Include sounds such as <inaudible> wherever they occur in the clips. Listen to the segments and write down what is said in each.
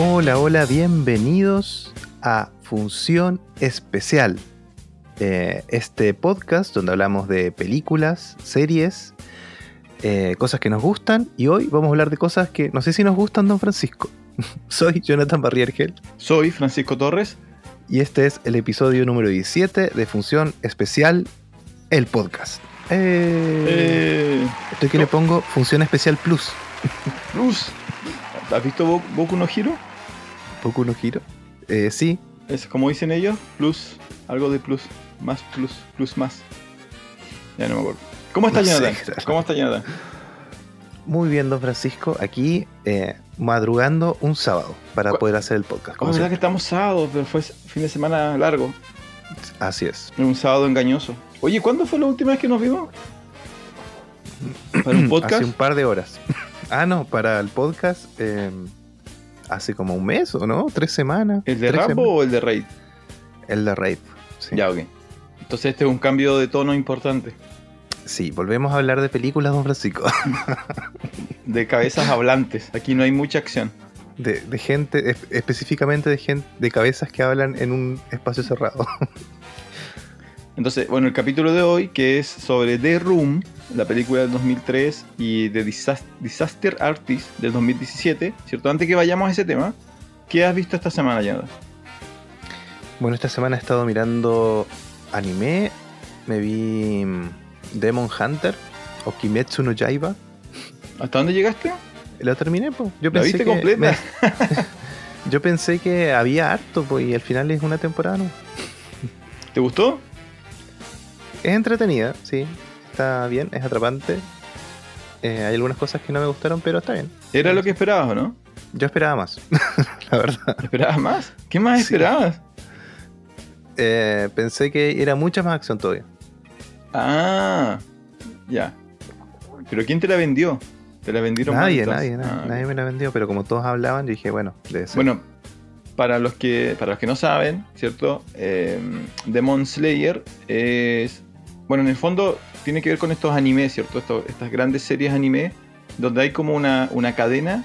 Hola, hola, bienvenidos a Función Especial. Eh, este podcast donde hablamos de películas, series, eh, cosas que nos gustan y hoy vamos a hablar de cosas que no sé si nos gustan, don Francisco. <laughs> Soy Jonathan Barriergel Soy Francisco Torres. y este es el episodio número 17 de Función Especial, el podcast. Eh, Eh, Estoy que le pongo Función Especial Plus. Plus. ¿Has visto Bo- Boku no Hero? Poco uno giro. Eh, sí, Es como dicen ellos, plus, algo de plus, más plus, plus más. Ya no me acuerdo. ¿Cómo está No sé, Jonathan? claro. ¿Cómo está Jonathan? muy bien, don Francisco. Aquí eh, madrugando un sábado para poder hacer el podcast. Es verdad siempre. que estamos sábados, pero fue fin de semana largo. Así es. Un sábado engañoso. Oye, ¿cuándo fue la última vez que nos vimos? ¿Para un <clears throat> podcast? Hace un par de horas. <laughs> ah, no, para el podcast eh, hace como un mes o no, tres semanas. ¿El de Rambo semanas. o el de Raid? El de Raid. Sí. Ya, ok. Entonces este es un cambio de tono importante. sí, volvemos a hablar de películas, don Francisco. <laughs> De cabezas hablantes. Aquí no hay mucha acción. De, de gente, es- específicamente de gente, de cabezas que hablan en un espacio cerrado. <laughs> Entonces, bueno, el capítulo de hoy, que es sobre The Room, la película del 2003, y The Disas- Disaster Artist del 2017, ¿cierto? Antes que vayamos a ese tema, ¿qué has visto esta semana, Jonathan? bueno, esta semana he estado mirando anime. Me vi mm, Demon Hunter o Kimetsu no Yaiba. ¿Hasta dónde llegaste? Lo terminé, pues. Yo ¿La pensé viste que completa? me- <laughs> yo pensé que había harto, pues, y al final es una temporada, ¿no? ¿Te gustó? Es entretenida, sí. Está bien, es atrapante. Eh, hay algunas cosas que no me gustaron, pero está bien. ¿Era lo que esperabas o no? Yo esperaba más, <laughs> la verdad. ¿Esperabas más? ¿Qué más Sí. esperabas? Eh, pensé que era mucha más acción todavía. Ah, ya. ¿Pero quién te la vendió? ¿Te la vendieron Nadie, nadie, nadie, Ah, nadie me la vendió, pero como todos hablaban, yo dije, bueno, debe ser. Bueno, para los que, para los que no saben, ¿cierto? Eh, Demon Slayer es. Bueno, en el fondo tiene que ver con estos animes, ¿cierto? Esto- estas grandes series anime, donde hay como una, una cadena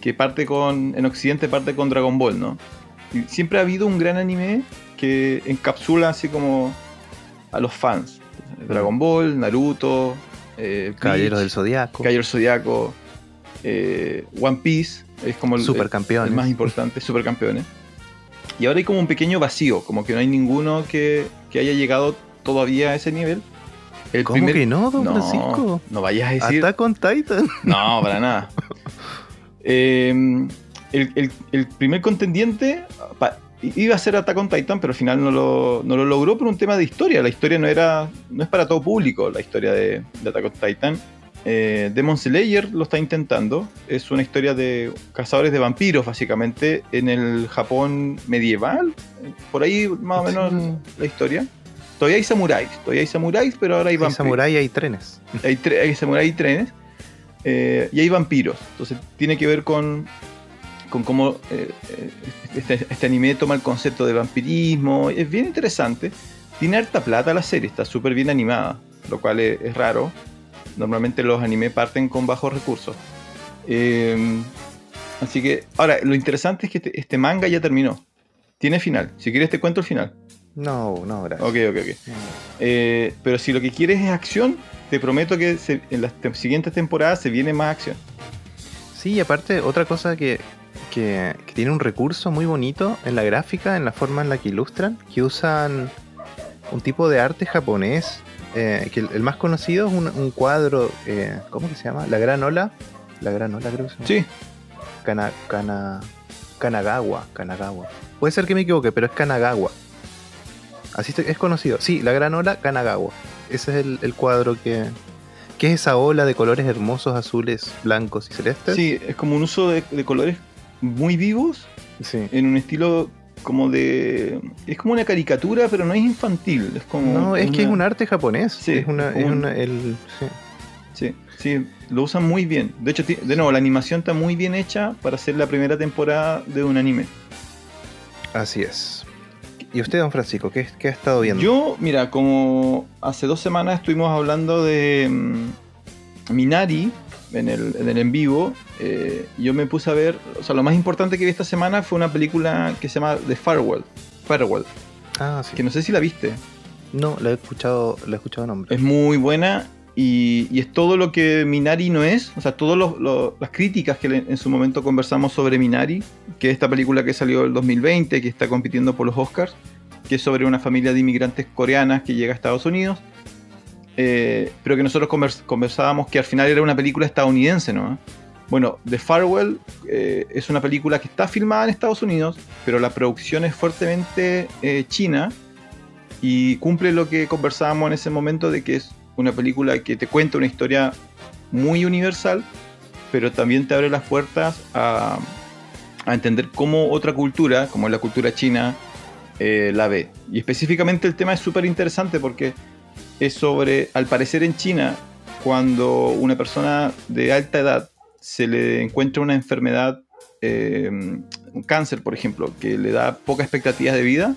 que parte con. En Occidente parte con Dragon Ball, ¿no? Y siempre ha habido un gran anime que encapsula así como a los fans. Dragon Ball, Naruto, eh, Caballeros Bleach, del Zodiaco, Caballero Zodiaco, eh, One Piece, es como el, Supercampeones. el más importante, Supercampeones. Y ahora hay como un pequeño vacío, como que no hay ninguno que, que haya llegado todavía a ese nivel. El ¿Cómo que no, don no, Francisco? no vayas a decir. Hasta con Titan. No, para nada. <laughs> Eh, el, el- el primer contendiente pa- iba a ser Attack on Titan, pero al final no lo, no lo logró por un tema de historia. La historia no era no es para todo público, la historia de, de Attack on Titan. Eh, Demon Slayer lo está intentando. Es una historia de cazadores de vampiros, básicamente, en el Japón medieval. Por ahí más o menos Sí. la historia. Todavía hay samuráis, todavía hay samuráis, pero ahora hay Hay vampiros samurái y hay trenes. <laughs> hay, tre- hay samurai y trenes eh, y hay vampiros. Entonces tiene que ver con, con cómo eh, eh, este, este anime toma el concepto de vampirismo. Es bien interesante. Tiene harta plata la serie, está súper bien animada, lo cual es, es raro. Normalmente los animes parten con bajos recursos. Eh, así que, ahora, lo interesante es que este, este manga ya terminó. Tiene final. Si quieres te cuento el final. No, no, gracias. Ok, ok, ok. Eh, pero si lo que quieres es acción, te prometo que se- en las te- siguientes temporadas se viene más acción. Sí, y aparte, otra cosa que, que- que tiene un recurso muy bonito en la gráfica, en la forma en la que ilustran, que usan un tipo de arte japonés, eh, que el, el más conocido es un, un cuadro, eh, ¿cómo que se llama? La Gran Ola. La Gran Ola, creo que se llama. Sí, Kana, Kana- Kanagawa, Kanagawa. Puede ser que me equivoque, pero es Kanagawa. Así es conocido. Sí, la Gran Ola, Kanagawa. Ese es el, el cuadro que... que es esa ola de colores hermosos, azules, blancos y celestes? sí, es como un uso de, de colores muy vivos Sí. en un estilo como de. Es como una caricatura, pero no es infantil. Es como. No, es que es un arte japonés. Sí, es una, es una- el, sí. Sí, sí, lo usan muy bien. De hecho, de nuevo, la animación está muy bien hecha para ser la primera temporada de un anime. Así es. ¿Y usted, don Francisco, qué, qué ha estado viendo? Yo, mira, como hace dos semanas estuvimos hablando de mm, Minari, en el en, el en vivo, eh, yo me puse a ver, o sea, lo más importante que vi esta semana fue una película que se llama The Farewell. Farewell. Ah, sí. Que no sé si la viste. No, la he escuchado, la he escuchado nombre. Es muy buena y, es todo lo que Minari no es. O sea, todas las críticas que en su momento conversamos sobre Minari, que es esta película que salió el 2020, que está compitiendo por los Oscars, que es sobre una familia de inmigrantes coreanas que llega a Estados Unidos. eh, pero que nosotros convers- conversábamos que al final era una película estadounidense, ¿no? Bueno, The Farewell eh, es una película que está filmada en Estados Unidos, pero la producción es fuertemente eh, china y cumple lo que conversábamos en ese momento de que es una película que te cuenta una historia muy universal, pero también te abre las puertas a, entender cómo otra cultura, como la cultura china, eh, la ve. Y específicamente el tema es súper interesante porque es sobre, al parecer en China, cuando una persona de alta edad se le encuentra una enfermedad, eh, un cáncer, por ejemplo, que le da pocas expectativas de vida,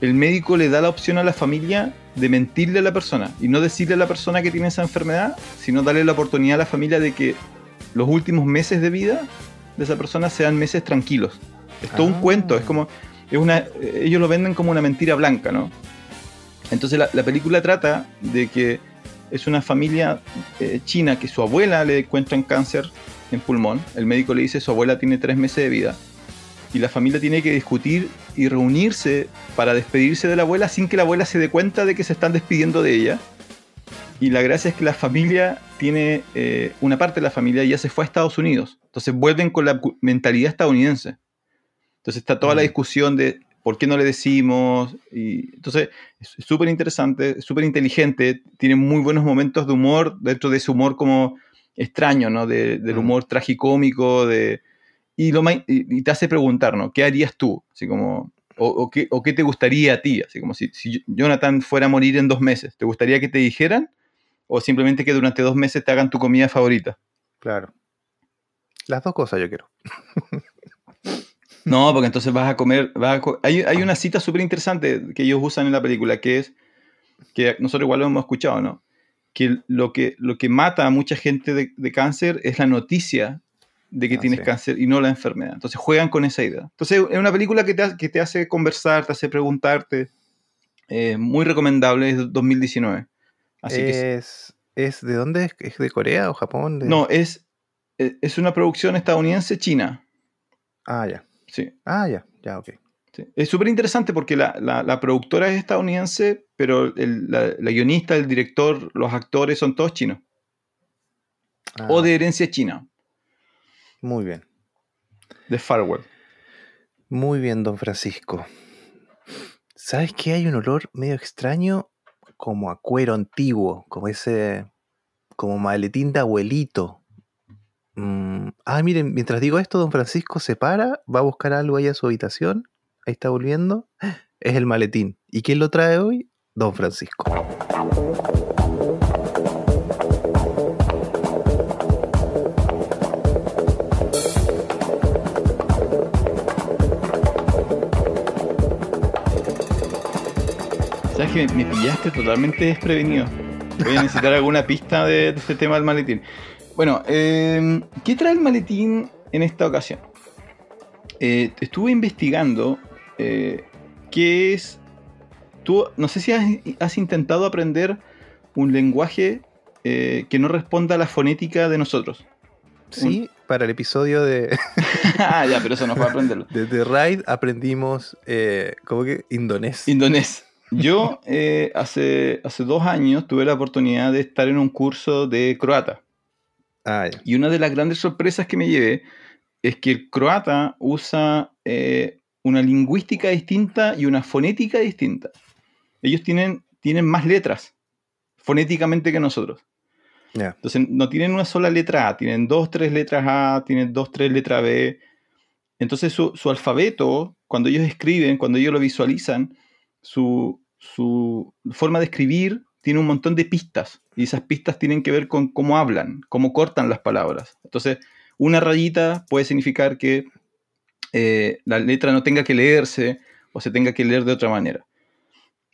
el médico le da la opción a la familia de mentirle a la persona y no decirle a la persona que tiene esa enfermedad, sino darle la oportunidad a la familia de que los últimos meses de vida de esa persona sean meses tranquilos. Es todo un Ah. cuento, es como, es una, ellos lo venden como una mentira blanca, ¿no? Entonces la, la película trata de que es una familia eh, china que su abuela le encuentran cáncer en pulmón, el médico le dice su abuela tiene tres meses de vida, y la familia tiene que discutir y reunirse para despedirse de la abuela sin que la abuela se dé cuenta de que se están despidiendo de ella. Y la gracia es que la familia tiene, eh, una parte de la familia ya se fue a Estados Unidos, entonces vuelven con la mentalidad estadounidense. Entonces está toda la Mm. discusión de por qué no le decimos. Y, entonces es súper interesante, es súper inteligente, tiene muy buenos momentos de humor dentro de ese humor como extraño, ¿no? De- del Mm. humor tragicómico, de, y, lo y, y te hace preguntar, ¿no? ¿Qué harías tú? Así como, o, o qué, o qué te gustaría a ti? Así como si, si Jonathan fuera a morir en dos meses, ¿te gustaría que te dijeran? ¿O simplemente que durante dos meses te hagan tu comida favorita? Claro. Las dos cosas yo quiero. No, porque entonces vas a comer. vas a co- hay, hay una cita súper interesante que ellos usan en la película, que es que nosotros igual lo hemos escuchado, ¿no? Que lo que, lo que mata a mucha gente de, de cáncer es la noticia de que Ah, tienes sí. cáncer y no la enfermedad. Entonces juegan con esa idea. Entonces es una película que te, ha- que te hace conversar, te hace preguntarte. Eh, muy recomendable, es de 2019. Así que es, es ¿De dónde es? ¿Es de Corea o Japón? De- no, es, eh, es una producción estadounidense-china. Ah, ya. Sí. Ah, ya. Ya, ok. Sí. Es súper interesante porque la, la- la productora es estadounidense, pero el- la, la guionista, el director, los actores son todos chinos. Ah, O de herencia china, Muy bien. de Farwell. Muy bien, don Francisco. ¿Sabes qué? Hay un olor medio extraño como a cuero antiguo, como ese, como maletín de abuelito. Mm, Ah, miren, mientras digo esto, don Francisco se para, va a buscar algo ahí a su habitación, ahí está volviendo, <gasps> es el maletín. ¿Y quién lo trae hoy? Don Francisco. Que me pillaste totalmente desprevenido? Voy a necesitar alguna pista de, de este tema del maletín. Bueno, eh, ¿qué trae el maletín en esta ocasión? Eh, estuve investigando eh, qué es... Tú, no sé si has, has intentado aprender un lenguaje eh, que no responda a la fonética de nosotros. Sí, para el episodio de, <laughs> ah, ya, pero eso no fue aprenderlo. <laughs> de The Ride aprendimos, ¿cómo que? Indonés. Indonés. Yo eh, hace, hace dos años tuve la oportunidad de estar en un curso de croata. ah. Y una de las grandes sorpresas que me llevé es que el croata usa eh, una lingüística distinta y una fonética distinta. Ellos tienen, tienen más letras fonéticamente que nosotros. Ya. Entonces no tienen una sola letra A, tienen dos, tres letras A, tienen dos, tres letras B. Entonces su, su alfabeto, cuando ellos escriben, cuando ellos lo visualizan, su, su forma de escribir tiene un montón de pistas. Y esas pistas tienen que ver con cómo hablan, cómo cortan las palabras. Entonces, una rayita puede significar que eh, la letra no tenga que leerse o se tenga que leer de otra manera.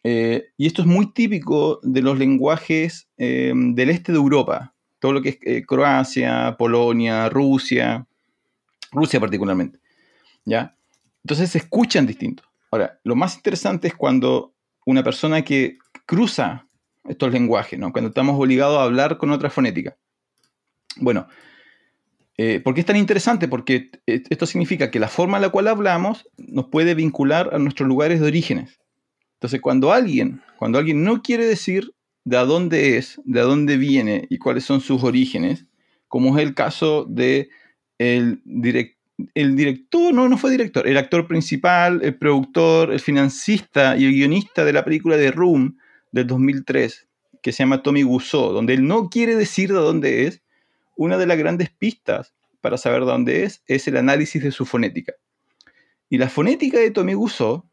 Eh, y esto es muy típico de los lenguajes eh, del este de Europa, todo lo que es Croacia, Polonia, Rusia, Rusia particularmente. ¿Ya? Entonces se escuchan distintos. Ahora, lo más interesante es cuando una persona que cruza estos lenguajes, ¿no? Cuando estamos obligados a hablar con otra fonética. Bueno, eh, ¿por qué es tan interesante? Porque esto significa que la forma en la cual hablamos nos puede vincular a nuestros lugares de orígenes. Entonces, cuando alguien, cuando alguien no quiere decir de dónde es, de dónde viene y cuáles son sus orígenes, como es el caso de el, el director, no, no fue director, el actor principal, el productor, el financista y el guionista de la película de Room del 2003, que se llama Tommy Wiseau, donde él no quiere decir de dónde es, una de las grandes pistas para saber de dónde es es el análisis de su fonética. Y la fonética de Tommy Wiseau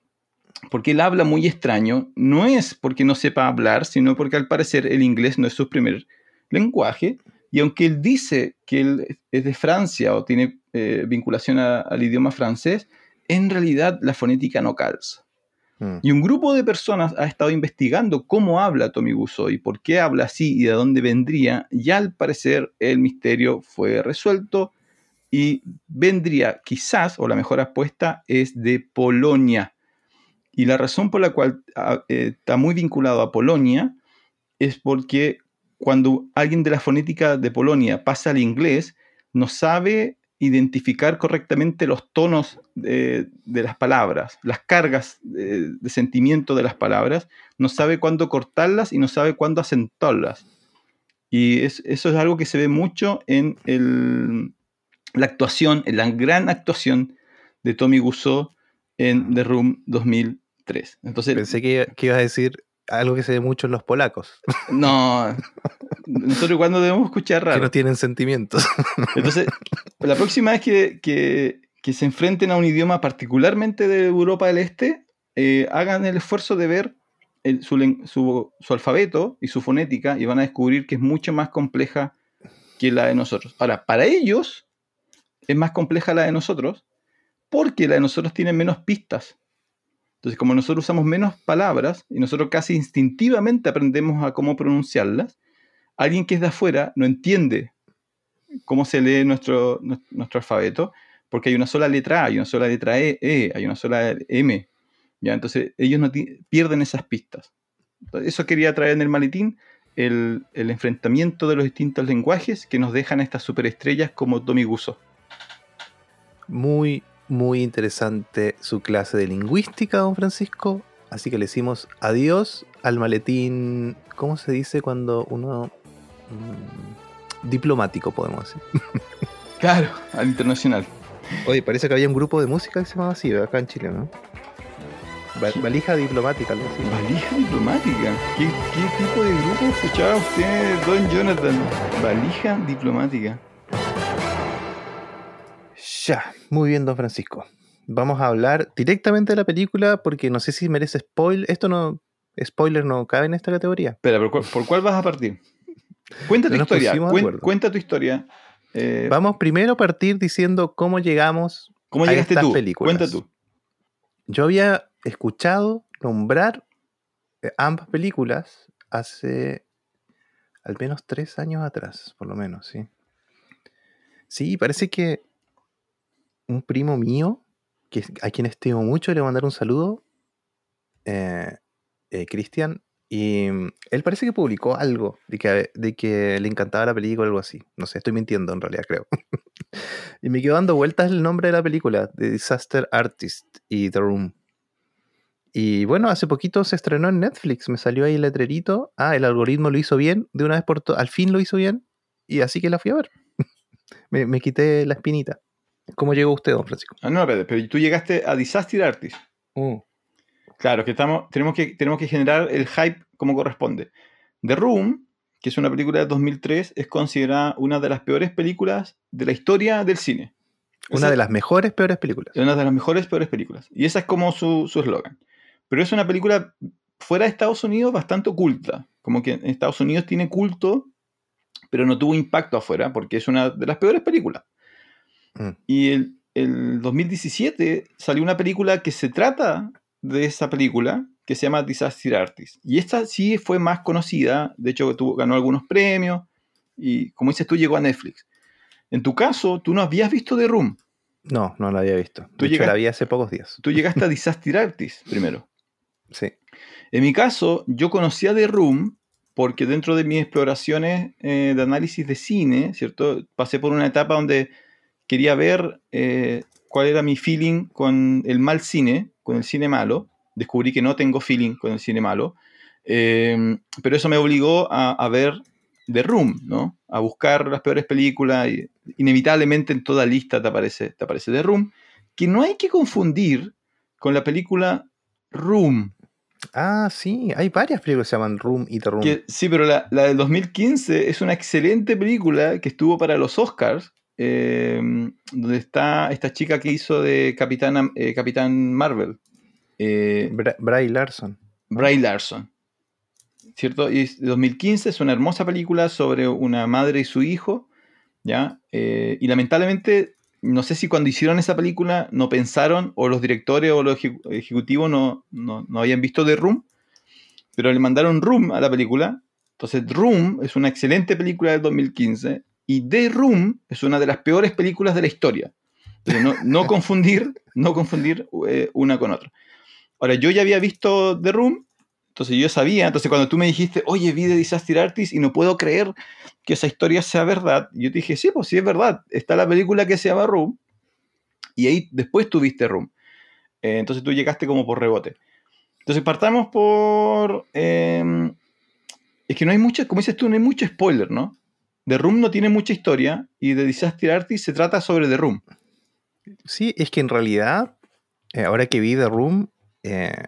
porque él habla muy extraño, no es porque no sepa hablar, sino porque al parecer el inglés no es su primer lenguaje. Y aunque él dice que él es de Francia o tiene eh, vinculación al idioma francés, en realidad la fonética no calza. Hmm. Y un grupo de personas ha estado investigando cómo habla Tommy Wiseau y por qué habla así y de dónde vendría. Y al parecer el misterio fue resuelto y vendría quizás, o la mejor apuesta, es de Polonia. Y la razón por la cual ah, eh, está muy vinculado a Polonia es porque cuando alguien de la fonética de Polonia pasa al inglés, no sabe identificar correctamente los tonos de, las palabras, las cargas de, sentimiento de las palabras, no sabe cuándo cortarlas y no sabe cuándo acentuarlas. Y eso es algo que se ve mucho en la actuación, en la gran actuación de Tommy Wiseau en The Room 2000 tres. Entonces, Pensé que, que ibas a decir algo que se ve mucho en los polacos. <laughs> No, nosotros cuando debemos escuchar raro. Que no tienen sentimientos. <laughs> Entonces, la próxima vez que, que, que se enfrenten a un idioma particularmente de Europa del Este, eh, hagan el esfuerzo de ver su, su, su, alfabeto y su fonética y van a descubrir que es mucho más compleja que la de nosotros. Ahora, para ellos es más compleja la de nosotros porque la de nosotros tiene menos pistas. Entonces, como nosotros usamos menos palabras y nosotros casi instintivamente aprendemos a cómo pronunciarlas, alguien que es de afuera no entiende cómo se lee nuestro, nuestro alfabeto, porque hay una sola letra A, hay una sola letra E, e hay una sola M. ¿ya? Entonces, ellos pierden esas pistas. eso quería traer en el maletín, el, el, enfrentamiento de los distintos lenguajes que nos dejan estas superestrellas como Tommy Guso. Muy, muy interesante su clase de lingüística, don Francisco. Así que le decimos adiós al maletín, ¿cómo se dice cuando uno... Mm, diplomático, podemos decir. <laughs> claro, al internacional. Oye, parece que había un grupo de música que se llamaba así, acá en Chile, ¿no? valija diplomática, algo así. ¿Valija diplomática? ¿Qué, ¿Qué, tipo de grupo escuchaba usted, don Jonathan? Valija diplomática. Ya, muy bien, don Francisco. Vamos a hablar directamente de la película porque no sé si merece spoiler. Esto no. Spoiler no cabe en esta categoría. Espera, ¿por, cuál vas a partir? Cuenta tu historia. cuenta tu historia. Eh, Vamos primero a partir diciendo cómo llegamos ¿Cómo llegaste a estas tú? películas. Cuenta tú. Yo había escuchado nombrar eh, ambas películas hace al menos tres años atrás, por lo menos, sí. Sí, parece que un primo mío, que, a quien estimo mucho, le voy a mandar un saludo, eh, eh, Cristian, y mm, él parece que publicó algo de que, le encantaba la película o algo así. No sé, estoy mintiendo en realidad, creo. <laughs> y me quedó dando vueltas el nombre de la película, The Disaster Artist y The Room. Y bueno, hace poquito se estrenó en Netflix, me salió ahí el letrerito. Ah, el algoritmo lo hizo bien, de una vez por todas, al fin lo hizo bien, y así que la fui a ver. <laughs> me, me, quité la espinita. ¿Cómo llegó usted, don Francisco? Ah, no, pero, pero tú llegaste a Disaster Artist. Mm. Claro, que estamos, tenemos, que, tenemos que generar el hype como corresponde. The Room, que es una película de 2003, es considerada una de las peores películas de la historia del cine. Una de las mejores peores películas. Una de las mejores peores películas. Y esa es como su eslogan. Pero es una película fuera de Estados Unidos bastante oculta. Como que en Estados Unidos tiene culto, pero no tuvo impacto afuera porque es una de las peores películas. Mm. Y el, el 2017 salió una película que se trata de esa película, que se llama Disaster Artist. Y esta sí fue más conocida, de hecho tuvo, ganó algunos premios, y como dices tú, llegó a Netflix. En tu caso, tú no habías visto The Room. No, no la había visto. Tú De hecho, llegas- la vi hace pocos días. Tú llegaste a Disaster Artist primero. <laughs> Sí. En mi caso, yo conocía The Room porque dentro de mis exploraciones eh, de análisis de cine, ¿cierto? Pasé por una etapa donde quería ver eh, cuál era mi feeling con el mal cine, con el cine malo. Descubrí que no tengo feeling con el cine malo. Eh, pero eso me obligó a, a ver The Room, ¿no? A buscar las peores películas. y inevitablemente en toda lista te aparece, te aparece The Room, que no hay que confundir con la película Room. Ah, sí, hay varias películas que se llaman Room y The Room. Que- sí, pero la, la del 2015 es una excelente película que estuvo para los Oscars, eh, donde está esta chica que hizo de Capitán, eh, Capitán Marvel, eh, Bra- Bray Larson. Bray Larson. ¿Cierto? Y es de 2015 es una hermosa película sobre una madre y su hijo, ¿ya? Eh, y lamentablemente, no sé si cuando hicieron esa película no pensaron, o los directores o los ejecu- ejecutivos no, no, no habían visto The Room, pero le mandaron Room a la película. Entonces, Room es una excelente película del 2015 y The Room es una de las peores películas de la historia. Entonces, no, no <laughs> confundir, no confundir eh, una con otra. Ahora, yo ya había visto The Room, entonces yo sabía, entonces cuando tú me dijiste, oye, vi The Disaster Artist y no puedo creer que esa historia sea verdad, yo te dije, sí, pues sí es verdad, está la película que se llama Room, y ahí después tú viste Room. Eh, entonces tú llegaste como por rebote. Entonces partamos por... eh, es que no hay mucho, como dices tú, no hay mucho spoiler, ¿no? The Room no tiene mucha historia y The Disaster Artist se trata sobre The Room. Sí, es que en realidad, eh, ahora que vi The Room, eh,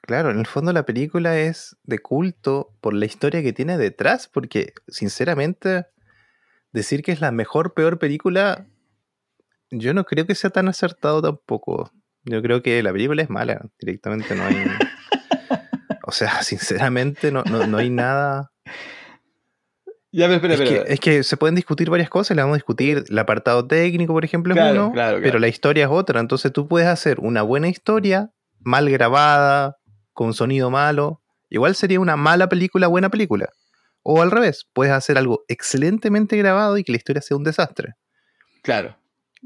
claro, en el fondo la película es de culto por la historia que tiene detrás, porque sinceramente decir que es la mejor, peor película, yo no creo que sea tan acertado tampoco. Yo creo que la película es mala, directamente no hay... <laughs> O sea, sinceramente no, no, no hay nada... Ya, pero espera, Es espera. que, es que se pueden discutir varias cosas, le vamos a discutir el apartado técnico, por ejemplo, es uno, claro, pero la historia es otra. Entonces tú puedes hacer una buena historia, mal grabada, con sonido malo. Igual sería una mala película, buena película. O al revés, puedes hacer algo excelentemente grabado y que la historia sea un desastre. Claro.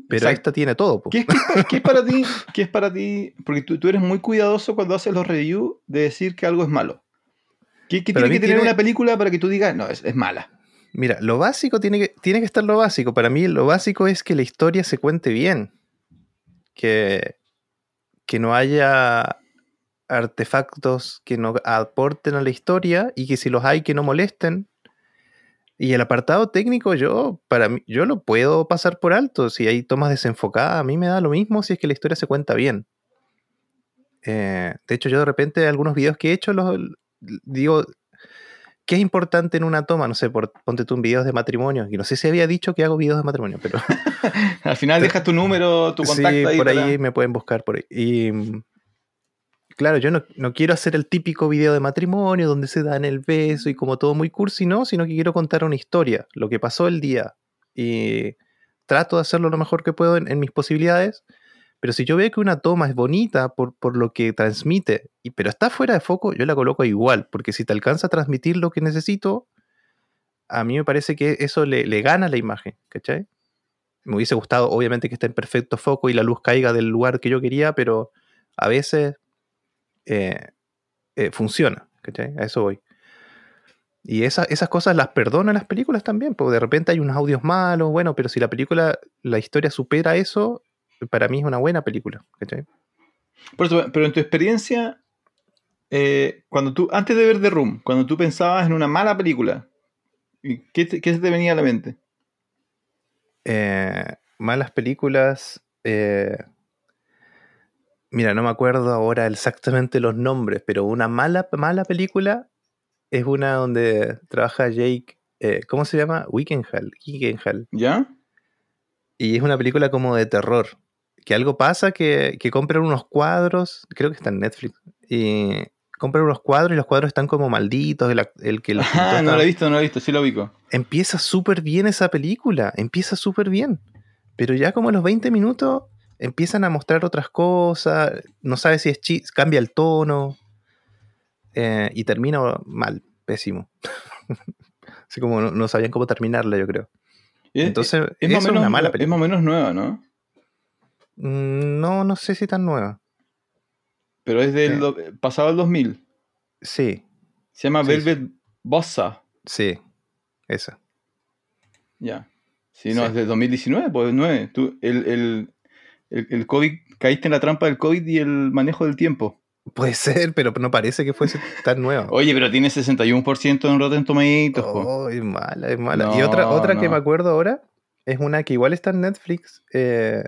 Pero Exacto. esta tiene todo. po. ¿Qué es, qué es pa- qué es para ti? ¿Qué es para ti? Porque tú, tú eres muy cuidadoso cuando haces los reviews de decir que algo es malo. ¿Qué, tiene que tener tiene- una película para que tú digas, no, es, es mala? Mira, lo básico tiene que, tiene que estar lo básico. Para mí lo básico es que la historia se cuente bien. Que, que no haya artefactos que no aporten a la historia y que si los hay que no molesten. Y el apartado técnico yo, para mí, yo lo puedo pasar por alto. Si hay tomas desenfocadas, a mí me da lo mismo si es que la historia se cuenta bien. Eh, de hecho, yo de repente algunos videos que he hecho los digo, ¿qué es importante en una toma? No sé, por, ponte tú en videos de matrimonio. Y no sé si había dicho que hago videos de matrimonio, pero <laughs> Al final dejas tu número, tu contacto sí, ahí. por para- ahí me pueden buscar por ahí. Y claro, yo no, no quiero hacer el típico video de matrimonio donde se dan el beso y como todo muy cursi, no, sino que quiero contar una historia, lo que pasó el día. Y trato de hacerlo lo mejor que puedo en, en mis posibilidades. Pero si yo veo que una toma es bonita por, por lo que transmite, y, pero está fuera de foco, yo la coloco igual, porque si te alcanza a transmitir lo que necesito, a mí me parece que eso le, le gana la imagen. Me hubiese gustado, obviamente, que esté en perfecto foco y la luz caiga del lugar que yo quería, pero a veces eh, eh, funciona. A eso voy. Y esa- esas cosas las perdonan las películas también, porque de repente hay unos audios malos, bueno, pero si la película, la historia supera eso, para mí es una buena película, ¿cachai? Por eso, pero en tu experiencia, eh, cuando tú, antes de ver The Room, cuando tú pensabas en una mala película, ¿y ¿qué, te- qué se te venía a la mente? Eh, malas películas. eh, mira, no me acuerdo ahora exactamente los nombres, pero una mala, mala película es una donde trabaja Jake. ¿Cómo se llama? Wickenhall. Wickenhall. ¿Ya? Y es una película como de terror. Que algo pasa que, que compran unos cuadros, creo que está en Netflix, y compran unos cuadros y los cuadros están como malditos, el, el que los Ah, no lo he visto, no lo he visto, sí lo ubico. empieza súper bien esa película, empieza súper bien. Pero ya como a los 20 minutos empiezan a mostrar otras cosas, no sabes si es chis, cambia el tono eh, y termina mal, pésimo. <laughs> Así como no, no sabían cómo terminarla, yo creo. Es- Entonces, es, más es menos, una mala es película. más o menos nueva, ¿no? Mm, No, no sé si tan nueva. Pero es del Sí. pasado el 2000. Sí, Se llama Sí, Velvet Bossa. sí, esa. Ya. Sí, no, Sí. es del 2019, pues 9. Tú, el, el, el, el COVID, caíste en la trampa del COVID y el manejo del tiempo. Puede ser, pero no parece que fuese tan nueva. <laughs> Oye, pero tiene 61% en Rotten Tomatoes. Oh, es mala, es mala. y otra, otra que me acuerdo ahora es una que igual está en Netflix. eh,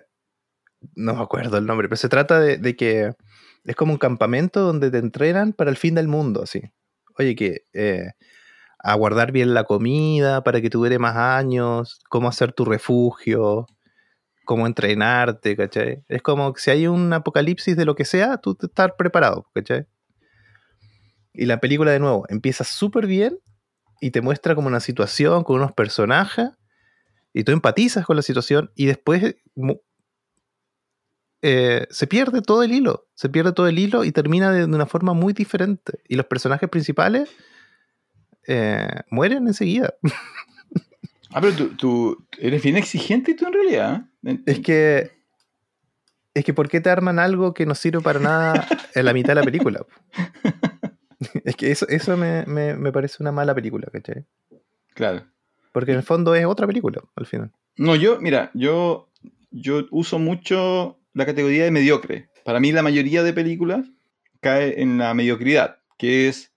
no me acuerdo el nombre, pero se trata de, que es como un campamento donde te entrenan para el fin del mundo, así. Oye, que eh, a guardar bien la comida para que dure más años, cómo hacer tu refugio, cómo entrenarte, ¿cachai? Es como que si hay un apocalipsis de lo que sea, tú te estás preparado, ¿cachai? Y la película, de nuevo, empieza súper bien y te muestra como una situación con unos personajes y tú empatizas con la situación y después eh, se pierde todo el hilo, se pierde todo el hilo y termina de, de una forma muy diferente. Y los personajes principales eh, mueren enseguida. Ah, pero tú, tú eres bien exigente tú en realidad. ¿eh? Es que. Es que, ¿por qué te arman algo que no sirve para nada en la mitad de la película? <laughs> Es que eso, eso me, me- me parece una mala película, ¿cachai? Claro. Porque en el fondo es otra película, al final. No, yo, mira, yo, yo uso mucho la categoría de mediocre. Para mí la mayoría de películas cae en la mediocridad, que es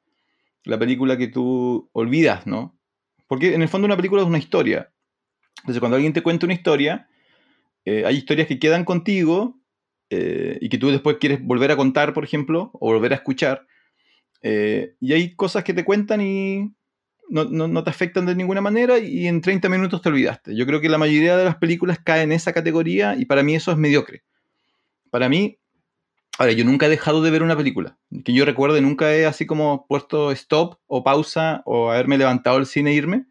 la película que tú olvidas, ¿no? Porque en el fondo una película es una historia. Entonces cuando alguien te cuenta una historia, eh, hay historias que quedan contigo eh, y que tú después quieres volver a contar, por ejemplo, o volver a escuchar. Eh, y hay cosas que te cuentan y no, no- no te afectan de ninguna manera y en 30 minutos te olvidaste. Yo creo que la mayoría de las películas caen en esa categoría y para mí eso es mediocre. Para mí, ahora, yo nunca he dejado de ver una película. Que yo recuerde, nunca he así como puesto stop o pausa o haberme levantado del cine e irme.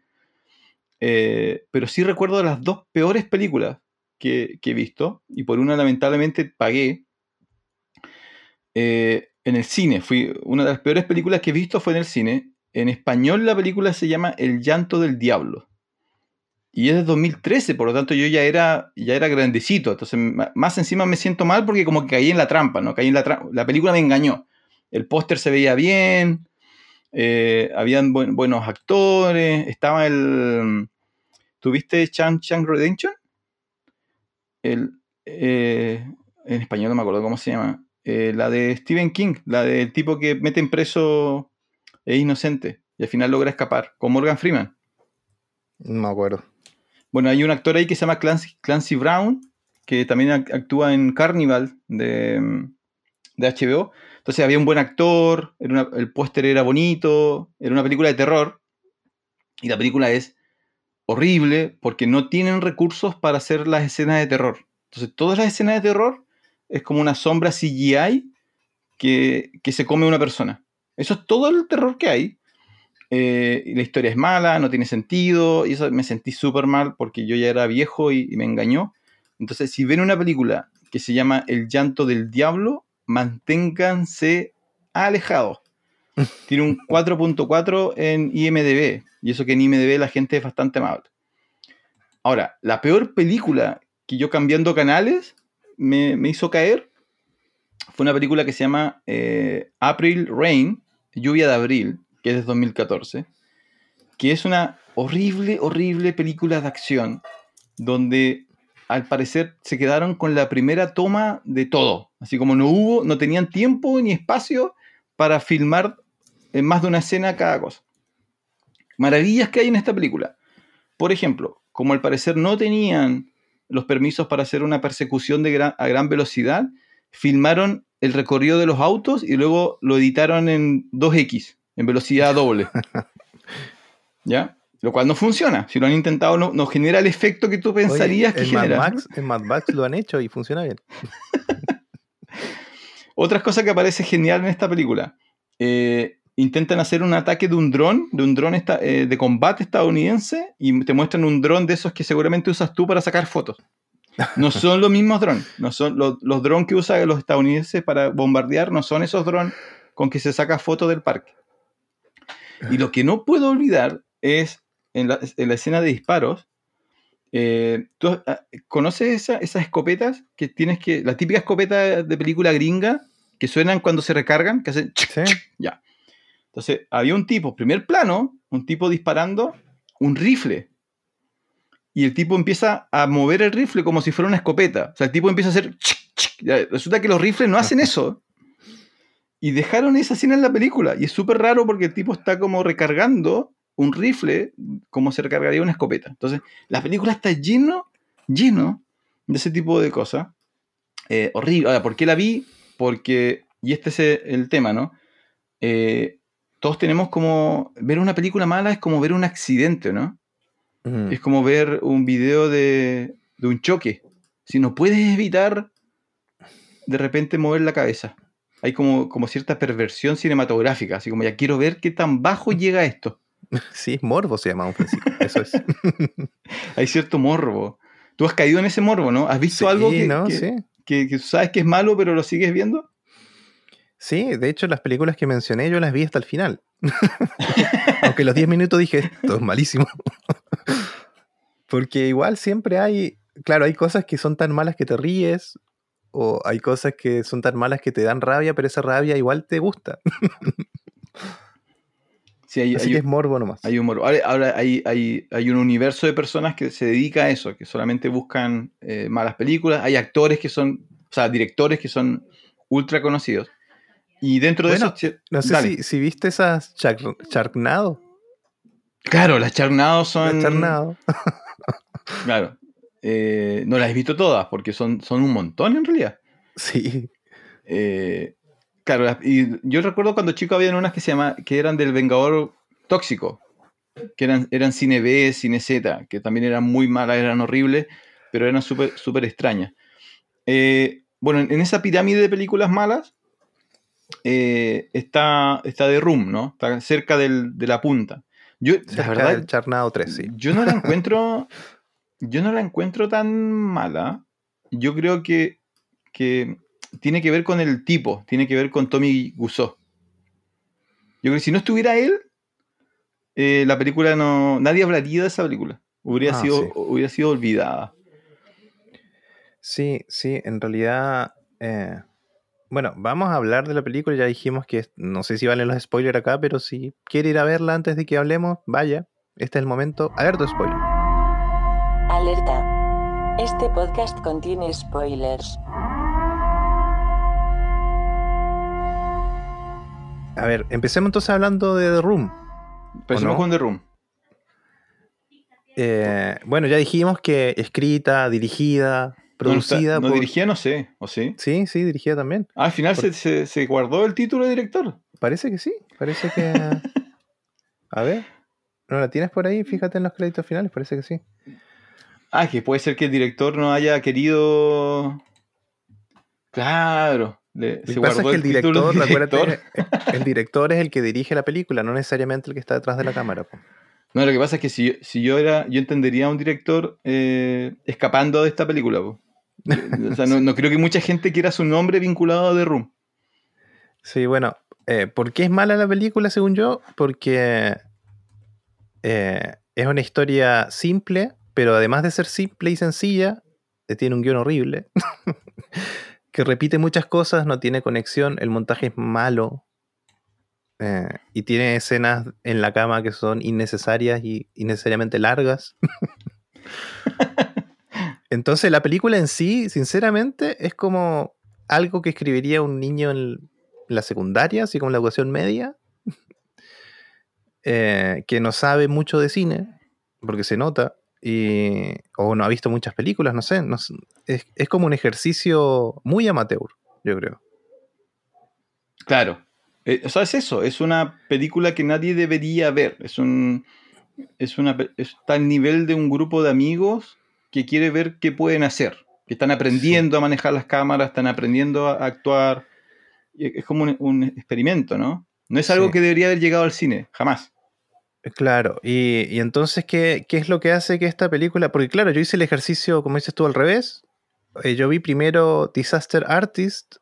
Eh, pero sí recuerdo las dos peores películas que, que he visto y por una lamentablemente pagué eh, en el cine. Fui, una de las peores películas que he visto fue en el cine. En español la película se llama El llanto del diablo. Y es de 2013, por lo tanto yo ya era, ya era grandecito. Entonces, más encima me siento mal porque como que caí en la trampa, ¿no? Caí en la. La película me engañó. El póster se veía bien, eh, habían buen- buenos actores, estaba el... ¿Tuviste Chang Chang Redemption? El, eh, en español no me acuerdo cómo se llama. Eh, la de Stephen King, la del tipo que mete en preso es inocente y al final logra escapar, con Morgan Freeman. No me acuerdo. Bueno, hay un actor ahí que se llama Clancy, Brown, que también ac- actúa en Carnival de, de HBO. Entonces había un buen actor, el póster era bonito, era una película de terror. Y la película es horrible porque no tienen recursos para hacer las escenas de terror. Entonces todas las escenas de terror es como una sombra CGI que, que se come una persona. Eso es todo el terror que hay. Eh, la historia es mala, no tiene sentido, y eso me sentí súper mal porque yo ya era viejo y, y me engañó. Entonces, si ven una película que se llama El llanto del diablo, manténganse alejados. <laughs> Tiene un 4.4 en IMDB, y eso que en IMDB la gente es bastante amable. Ahora, la peor película que yo cambiando canales me, me hizo caer fue una película que se llama eh, April Rain, Lluvia de Abril, que es de 2014, que es una horrible, horrible película de acción, donde al parecer se quedaron con la primera toma de todo, así como no hubo, no tenían tiempo ni espacio para filmar en más de una escena cada cosa. Maravillas que hay en esta película. Por ejemplo, como al parecer no tenían los permisos para hacer una persecución a gran velocidad, filmaron el recorrido de los autos y luego lo editaron en 2X, en velocidad <laughs> doble. ¿Ya? Lo cual no funciona. Si lo han intentado, no, no genera el efecto que tú pensarías Oye, que en Mad genera. Max, en Mad Max lo han hecho y funciona bien. <laughs> Otra cosa que aparece genial en esta película. eh, intentan hacer un ataque de un dron, de un dron eh, de combate estadounidense, y te muestran un dron de esos que seguramente usas tú para sacar fotos. No son los mismos drones. No son los, los drones que usan los estadounidenses para bombardear, no son esos drones con que se saca fotos del parque. Y lo que no puedo olvidar es en la, en la escena de disparos, eh, ¿tú ah, conoces esa- esas escopetas que tienes que, la típica escopeta de película gringa que suenan cuando se recargan, que hacen Sí. ya. Entonces, había un tipo, primer plano, un tipo disparando un rifle. Y el tipo empieza a mover el rifle como si fuera una escopeta. O sea, el tipo empieza a hacer Resulta que los rifles no hacen <laughs> eso. Y dejaron esa escena en la película. Y es súper raro porque el tipo está como recargando un rifle como se recargaría una escopeta. Entonces, la película está lleno, lleno de ese tipo de cosas. Eh, horrible. Ahora, ¿por qué la vi? Porque, y este es el tema, ¿no? Eh, todos tenemos como, ver una película mala es como ver un accidente, ¿no? Mm. Es como ver un video de, de un choque. Si no puedes evitar de repente mover la cabeza. Hay como, como cierta perversión cinematográfica, así como ya quiero ver qué tan bajo llega esto. <laughs> Sí, morbo se llama un. Eso es. <laughs> Hay cierto morbo. Tú has caído en ese morbo, ¿no? ¿Has visto Sí, algo que, ¿no? que- Sí. que- que sabes que es malo pero lo sigues viendo? Sí, de hecho las películas que mencioné yo las vi hasta el final. <laughs> Aunque los 10 minutos dije, esto es malísimo. Porque igual siempre hay, claro, hay cosas que son tan malas que te ríes, o hay cosas que son tan malas que te dan rabia, pero esa rabia igual te gusta. <laughs> Sí, hay, Así hay- que es morbo nomás. hay un morbo. Ahora, hay, hay- hay un universo de personas que se dedica a eso, que solamente buscan eh, malas películas. Hay actores que son, o sea, directores que son ultra conocidos. Y dentro de eso... No sé si, si viste esas Char-. Claro, las charnados son... Las Charnado. Claro. Eh, no las he visto todas, porque son, son un montón en realidad. Sí. Eh, claro, y yo recuerdo cuando chico habían unas que se llama, que eran del Vengador Tóxico, que eran, eran cine B, cine Z, que también eran muy malas, eran horribles, pero eran súper súper extrañas. Eh, bueno, en, esa pirámide de películas malas eh, está, está The Room, ¿no? Está cerca del- de la punta. Yo, la verdad, del Charnado 3, sí. yo no la encuentro. <laughs> yo no la encuentro tan mala. Yo creo que, que tiene que ver con el tipo, tiene que ver con Tommy Wiseau. Yo creo que si no estuviera él, eh, la película no. Nadie hablaría de esa película. Hubiera, Ah, sido, sí. hubiera sido olvidada. Sí, sí, en realidad. eh, bueno, vamos a hablar de la película. Ya dijimos que no sé si valen los spoilers acá, pero si quiere ir a verla antes de que hablemos, vaya. Este es el momento. Alerta spoiler. Alerta. Este podcast contiene spoilers. A ver, empecemos entonces hablando de The Room. Empecemos no? con The Room. Eh, bueno, ya dijimos que escrita, dirigida, No, no está- producida no por. dirigía, no sé, ¿o sí? Sí, sí, dirigida también. Ah, al final Por- se, se- se guardó el título de director. Parece que sí. Parece que. <laughs> A ver. ¿No la tienes por ahí? Fíjate en los créditos finales, parece que sí. Ah, que puede ser que el director no haya querido. Claro. le- Lo se que pasa es que el director, el director es el que dirige la película, no necesariamente el que está detrás de la cámara. po. No, lo que pasa es que si, yo- si yo era, yo entendería a un director eh, escapando de esta película. po. O sea, no, <laughs> no creo que mucha gente quiera su nombre vinculado a The Room. Sí, bueno, eh, ¿por qué es mala la película según yo? Porque eh, es una historia simple, pero además de ser simple y sencilla, eh, tiene un guion horrible, <laughs> que repite muchas cosas, no tiene conexión, el montaje es malo, eh, y tiene escenas en la cama que son innecesarias y innecesariamente largas. <laughs> Entonces la película en sí, sinceramente, es como algo que escribiría un niño en la secundaria, así como en la educación media, <laughs> eh, que no sabe mucho de cine, porque se nota, y, o no ha visto muchas películas, no sé, no sé, es, es como un ejercicio muy amateur, yo creo. Claro. Eh, o sea, es eso. Es una película que nadie debería ver. Es un. Es una, está al nivel de un grupo de amigos que quiere ver qué pueden hacer. Que están aprendiendo a manejar las cámaras, están aprendiendo a actuar. Es como un, un experimento, ¿no? No es algo Sí. que debería haber llegado al cine, jamás. Claro, y, y entonces, ¿qué, ¿qué es lo que hace que esta película? Porque claro, yo hice el ejercicio, como dices tú, al revés. Eh, yo vi primero Disaster Artist,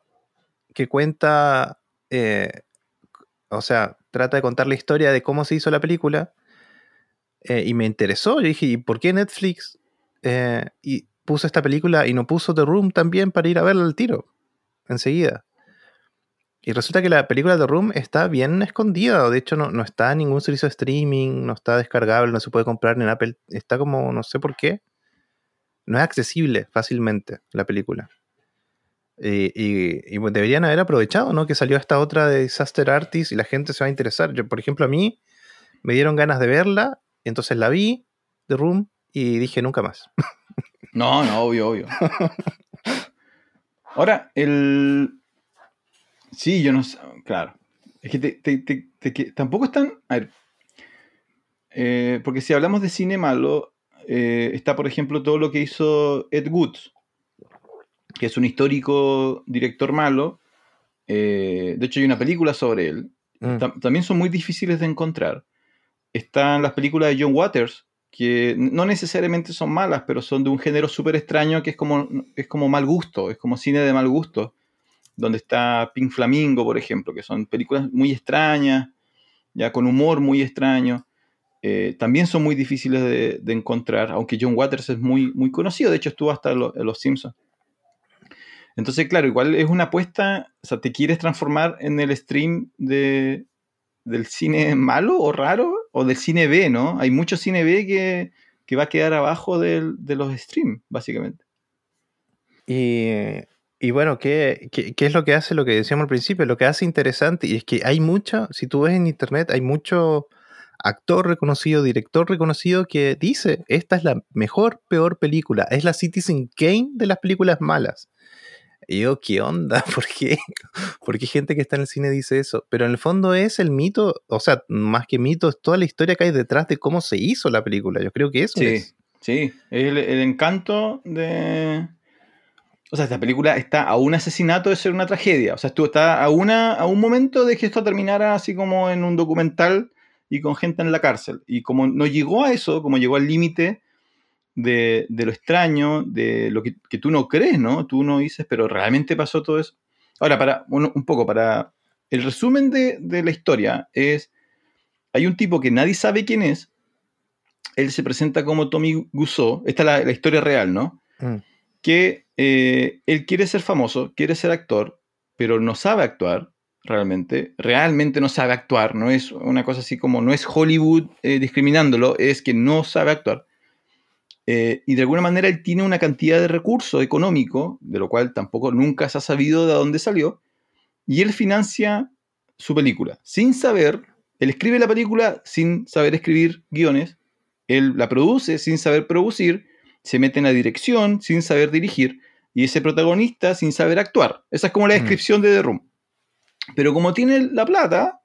que cuenta, eh, o sea, trata de contar la historia de cómo se hizo la película. eh, y me interesó. Yo dije, ¿y por qué Netflix eh, y puso esta película y no puso The Room también para ir a verla al tiro? Enseguida. Y resulta que la película The Room está bien escondida. De hecho, no, no está en ningún servicio de streaming, no está descargable, no se puede comprar en Apple. Está como, no sé por qué. No es accesible fácilmente la película. Y, y- y, deberían haber aprovechado, ¿no? Que salió esta otra de Disaster Artist y la gente se va a interesar. Yo, por ejemplo, a mí me dieron ganas de verla, entonces la vi, The Room, y dije nunca más. No, no, obvio, obvio. <laughs> Ahora, el. Sí, yo no sé. Claro. Es que, te- te- te- te- que tampoco están. A ver. Eh, porque si hablamos de cine malo, eh, está, por ejemplo, todo lo que hizo Ed Wood, que es un histórico director malo. Eh, de hecho, hay una película sobre él. Mm. Tam- también son muy difíciles de encontrar. Están las películas de John Waters, que no necesariamente son malas, pero son de un género súper extraño que es como, es como mal gusto, es como cine de mal gusto, donde está Pink Flamingo, por ejemplo, que son películas muy extrañas, ya con humor muy extraño. Eh, también son muy difíciles de, encontrar, aunque John Waters es muy, muy conocido, de hecho estuvo hasta en Los Simpsons. Entonces, claro, igual es una apuesta, o sea, te quieres transformar en el stream de, del cine malo o raro, o del cine B, ¿no? Hay mucho cine B que, que va a quedar abajo del- de los streams, básicamente. Y, y bueno, ¿qué, qué, qué es lo que hace lo que decíamos al principio? Lo que hace interesante, y es que hay mucho, si tú ves en internet, hay mucho actor reconocido, director reconocido que dice, esta es la mejor, peor película, es la Citizen Kane de las películas malas. Y yo, ¿qué onda? <laughs> ¿Por qué? ¿Por qué gente que está en el cine dice eso? Pero en el fondo es el mito, o sea, más que mito, es toda la historia que hay detrás de cómo se hizo la película. Yo creo que eso Sí, es. sí, es el, el encanto de... O sea, esta película está a un asesinato de ser una tragedia. O sea, estuvo, está a, una, a un momento de que esto terminara así como en un documental y con gente en la cárcel. Y como no llegó a eso, como llegó al límite de, de lo extraño, de lo que, tú no crees, ¿no? Tú no dices, pero realmente pasó todo eso. Ahora, para un, un poco, para... El resumen de, de la historia es, hay un tipo que nadie sabe quién es, él se presenta como Tommy Gusseau, esta es la, la historia real, ¿no? Mm. Que eh, él quiere ser famoso, quiere ser actor, pero no sabe actuar realmente, realmente no sabe actuar, no es una cosa así como, no es Hollywood eh, discriminándolo, es que no sabe actuar. Eh, y de alguna manera él tiene una cantidad de recursos económicos, de lo cual tampoco nunca se ha sabido de dónde salió, y él financia su película, sin saber, él escribe la película sin saber escribir guiones, él la produce sin saber producir, se mete en la dirección sin saber dirigir, y ese protagonista sin saber actuar. Esa es como la Mm. descripción de The Room. Pero como tiene la plata,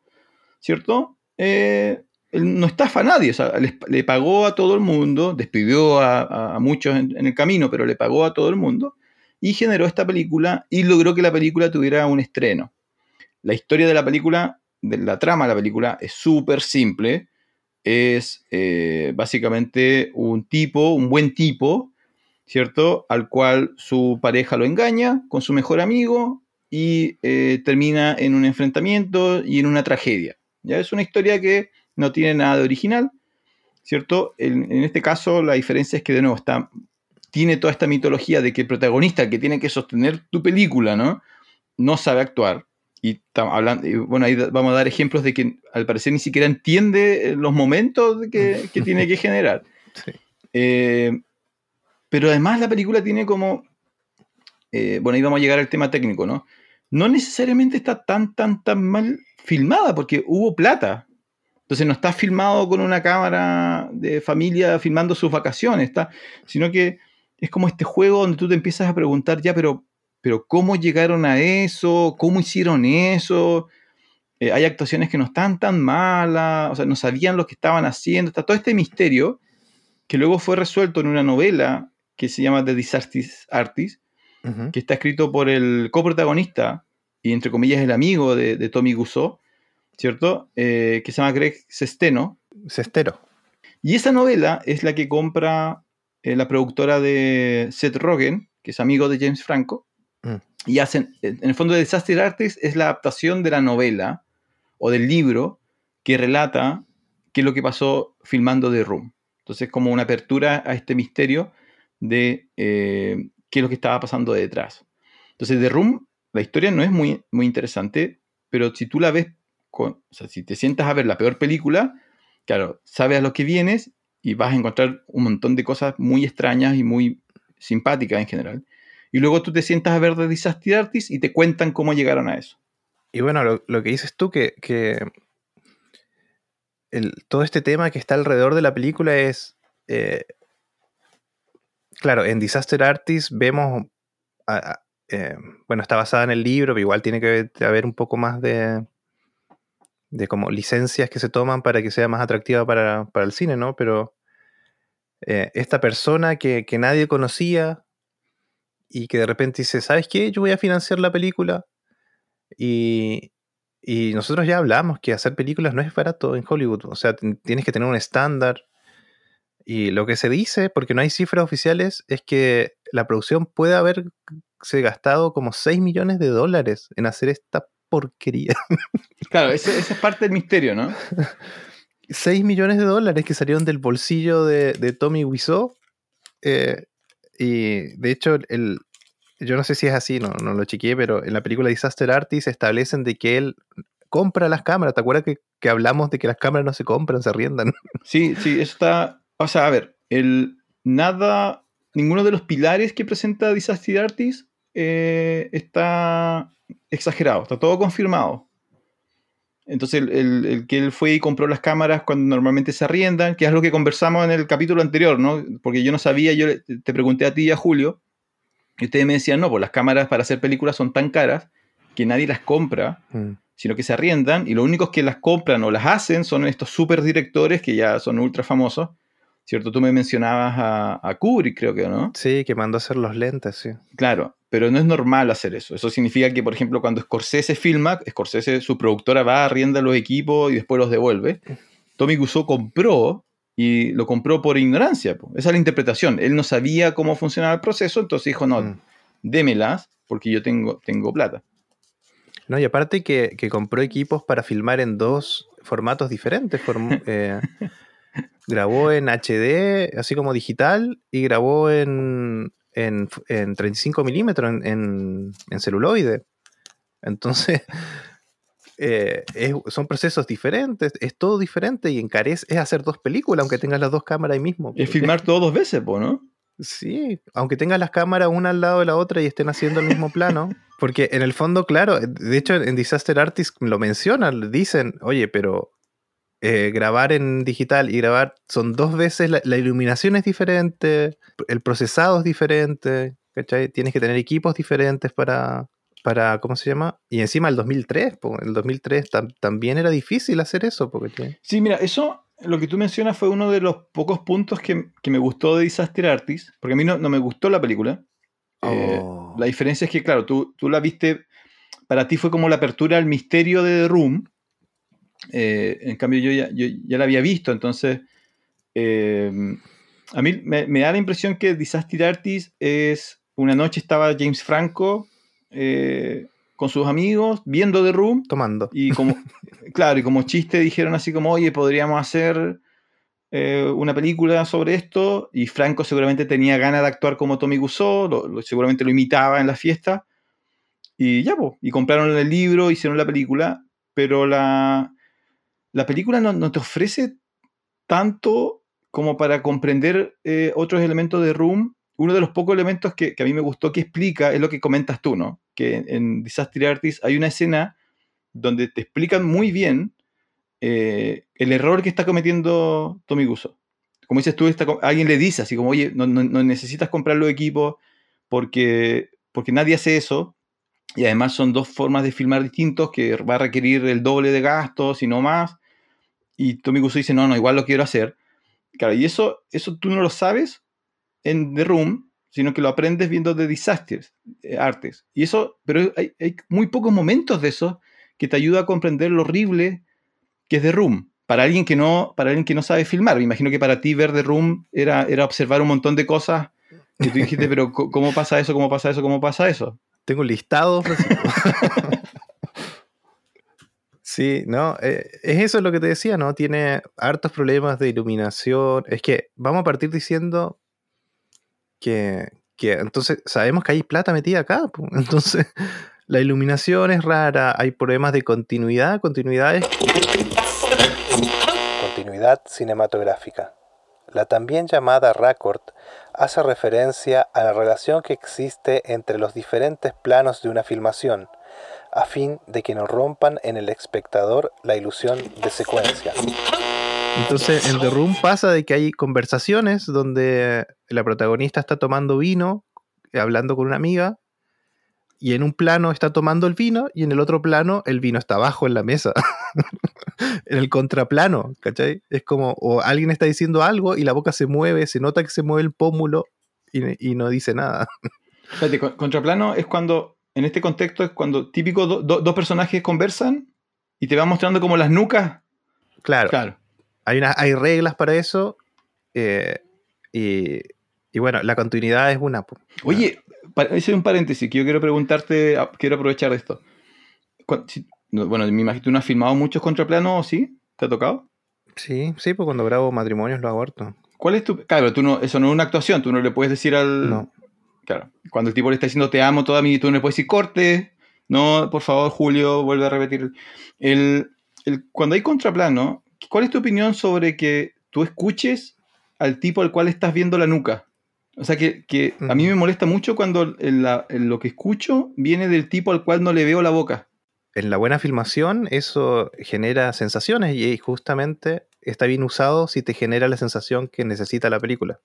¿cierto? Eh, él no estafa a nadie, o sea, le, le pagó a todo el mundo, despidió a, a- a muchos en, en el camino, pero le pagó a todo el mundo, y generó esta película y logró que la película tuviera un estreno. La historia de la película, de la trama de la película, es súper simple. Es eh, básicamente un tipo, un buen tipo, ¿cierto? Al cual su pareja lo engaña con su mejor amigo y eh, termina en un enfrentamiento y en una tragedia. Ya es una historia que no tiene nada de original, ¿cierto? En, en este caso la diferencia es que de nuevo está, tiene toda esta mitología de que el protagonista, que tiene que sostener tu película, ¿no? No sabe actuar. Y, hablando, y bueno, ahí vamos a dar ejemplos de que al parecer ni siquiera entiende eh, los momentos que, <laughs> que tiene que generar. Sí. Eh, pero además la película tiene como, eh, bueno, ahí vamos a llegar al tema técnico, ¿no? No necesariamente está tan, tan, tan mal filmada porque hubo plata. Entonces no está filmado con una cámara de familia filmando sus vacaciones, está, sino que es como este juego donde tú te empiezas a preguntar, ya, pero, pero ¿cómo llegaron a eso? ¿Cómo hicieron eso? Eh, hay actuaciones que no están tan malas, o sea, no sabían lo que estaban haciendo, está todo este misterio que luego fue resuelto en una novela que se llama The Disaster Artist, que está escrito por el coprotagonista y entre comillas el amigo de, de Tommy Gusseau, ¿cierto? Eh, que se llama Greg Sesteno. Cestero. Y esa novela es la que compra eh, la productora de Seth Rogen, que es amigo de James Franco. Y hacen, en el fondo de Disaster Artist es la adaptación de la novela o del libro que relata qué es lo que pasó filmando The Room. Entonces, como una apertura a este misterio de eh, qué es lo que estaba pasando detrás. Entonces, The Room, la historia no es muy, muy interesante, pero si tú la ves, con, o sea, si te sientas a ver la peor película, claro, sabes a lo que vienes y vas a encontrar un montón de cosas muy extrañas y muy simpáticas en general. Y luego tú te sientas a ver The Disaster Artist y te cuentan cómo llegaron a eso. Y bueno, lo, que dices tú, que, todo este tema que está alrededor de la película es... Eh, claro, en Disaster Artist vemos... Eh, bueno, está basada en el libro, pero igual tiene que haber un poco más de, de como licencias que se toman para que sea más atractiva para, el cine, ¿no? Pero eh, esta persona que, que, nadie conocía y que de repente dice, ¿sabes qué? Yo voy a financiar la película y, nosotros ya hablamos que hacer películas no es barato en Hollywood. O sea, tienes que tener un estándar. Y lo que se dice, porque no hay cifras oficiales, es que la producción puede haberse gastado como 6 millones de dólares en hacer esta porquería. <laughs> Claro, esa es parte del misterio, ¿no? 6 millones de dólares que salieron del bolsillo de, Tommy Wiseau. Eh, y de hecho, el, yo no sé si es así, no, no lo chequeé, pero en la película Disaster Artist establecen de que él compra las cámaras. ¿Te acuerdas que, hablamos de que las cámaras no se compran, se arriendan? <laughs> Sí, sí, eso está. O sea, a ver, el nada, ninguno de los pilares que presenta Disaster Artist eh, está exagerado, está todo confirmado. Entonces, el, que él fue y compró las cámaras cuando normalmente se arriendan, que es lo que conversamos en el capítulo anterior, ¿no? Porque yo no sabía, yo te pregunté a ti y a Julio, y ustedes me decían, no, pues las cámaras para hacer películas son tan caras que nadie las compra, mm. sino que se arriendan, y los únicos que las compran o las hacen son estos super directores que ya son ultra famosos. ¿Cierto? Tú me mencionabas a, Kubrick, creo que, ¿no? Sí, que mandó a hacer los lentes, sí. Claro, pero no es normal hacer eso. Eso significa que, por ejemplo, cuando Scorsese filma, Scorsese, su productora va, arrienda los equipos y después los devuelve. Tommy Guzzo compró y lo compró por ignorancia. Esa es la interpretación. Él no sabía cómo funcionaba el proceso, entonces dijo, no, mm. démelas porque yo tengo, tengo plata. No, y aparte que, compró equipos para filmar en dos formatos diferentes. <laughs> Eh, grabó en HD, así como digital, y grabó en, en, 35 milímetros, en, en celuloide. Entonces, <laughs> eh, son procesos diferentes, es todo diferente y encarece, es hacer dos películas, aunque tengas las dos cámaras ahí mismo. Es filmar todo dos veces, ¿no? Sí, aunque tengas las cámaras una al lado de la otra y estén haciendo el mismo plano. Porque en el fondo, claro, de hecho en Disaster Artist lo mencionan, dicen, oye, pero eh, grabar en digital y grabar son dos veces, la, la, iluminación es diferente, el procesado es diferente, ¿cachai? Tienes que tener equipos diferentes para, para, ¿cómo se llama? Y encima el 2003, el 2003 también era difícil hacer eso. Porque... Sí, mira, eso, lo que tú mencionas fue uno de los pocos puntos que, me gustó de Disaster Artist, porque a mí no, me gustó la película. Eh, oh. la diferencia es que, claro, tú, tú la viste, para ti fue como la apertura al misterio de The Room. Eh, en cambio, yo ya, yo ya, la había visto, entonces... Eh, a mí me, me, da la impresión que Disaster Artist es... Una noche estaba James Franco eh, con sus amigos, viendo The Room. Tomando. Y como, <laughs> claro, y como chiste dijeron así como, oye, podríamos hacer eh, una película sobre esto. Y Franco seguramente tenía ganas de actuar como Tommy Gusó seguramente lo imitaba en la fiesta. Y ya, pues, y compraron el libro, hicieron la película, pero la, la película no, te ofrece tanto como para comprender eh, otros elementos de Room uno de los pocos elementos que, a mí me gustó que explica es lo que comentas tú, ¿no? Que en, Disaster Artist hay una escena donde te explican muy bien eh, el error que está cometiendo Tommy Guso. Como dices tú, alguien le dice así como, oye, no, necesitas comprar los equipos porque, porque nadie hace eso. Y además son dos formas de filmar distintos que va a requerir el doble de gastos y no más. Y Tommy Guso dice, no, no, igual lo quiero hacer. Claro, y eso, eso tú no lo sabes en The Room, sino que lo aprendes viendo The Disasters, eh, artes. Y eso, pero hay, muy pocos momentos de eso que te ayuda a comprender lo horrible que es The Room. Para alguien que no, para alguien que no sabe filmar. Me imagino que para ti ver The Room era, era observar un montón de cosas que tú dijiste, <laughs> pero ¿cómo pasa eso? ¿Cómo pasa eso? ¿Cómo pasa eso? Tengo listado. <laughs> Sí, no, eh, es eso lo que te decía, ¿no? Tiene hartos problemas de iluminación. Es que vamos a partir diciendo que, que entonces sabemos que hay plata metida acá. <laughs> po. Entonces, la iluminación es rara, hay problemas de continuidad, continuidades. Continuidad cinematográfica. La también llamada raccord hace referencia a la relación que existe entre los diferentes planos de una filmación, a fin de que no rompan en el espectador la ilusión de secuencia. Entonces, en The Room pasa de que hay conversaciones donde la protagonista está tomando vino, eh, hablando con una amiga, y en un plano está tomando el vino, y en el otro plano el vino está abajo en la mesa. <laughs> en el contraplano, ¿cachai? Es como, o alguien está diciendo algo y la boca se mueve, se nota que se mueve el pómulo y, y no dice nada. <laughs> Espérate, con- contraplano es cuando, en este contexto, es cuando típico do- do- dos personajes conversan y te van mostrando como las nucas. Claro, Claro. hay, una, hay reglas para eso, eh, y, y bueno, la continuidad es una. Oye, pa- ese es un paréntesis que yo quiero preguntarte, a- quiero aprovechar de esto. Si- bueno, me imagino que tú no has filmado muchos contraplanos, ¿sí? ¿Te ha tocado? Sí, sí, pues cuando grabo matrimonios lo aborto. ¿Cuál es tu...? Claro, tú no, eso no es una actuación, tú no le puedes decir al... No. Claro, cuando el tipo le está diciendo te amo toda mi, tú no le puedes decir corte, no, por favor, Julio, vuelve a repetir. El, el- cuando hay contraplano, ¿cuál es tu opinión sobre que tú escuches al tipo al cual estás viendo la nuca? O sea, que, que a mí me molesta mucho cuando la- lo que escucho viene del tipo al cual no le veo la boca. En la buena filmación eso genera sensaciones y justamente está bien usado si te genera la sensación que necesita la película.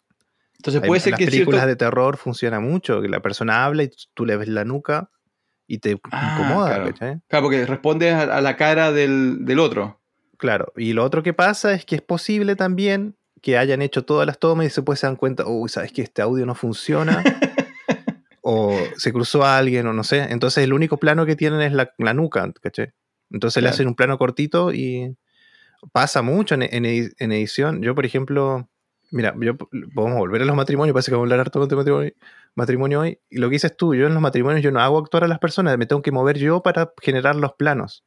Entonces puede en ser las que películas cierto- de terror funciona mucho, que la persona habla y tú le ves la nuca y te Ah, incomoda, claro. ¿cachai? Claro, porque respondes a, a la cara del, del otro. Claro, y lo otro que pasa es que es posible también que hayan hecho todas las tomas y después se dan cuenta, uy, ¿sabes que este audio no funciona? <laughs> o se cruzó a alguien, o no sé. Entonces el único plano que tienen es la, la nuca, ¿cachai? Entonces le hacen un plano cortito y pasa mucho en, en edición. Yo, por ejemplo, mira, yo podemos volver a los matrimonios, parece que vamos a hablar harto de matrimonio, matrimonio hoy. Y lo que dices tú, yo en los matrimonios yo no hago actuar a las personas, me tengo que mover yo para generar los planos.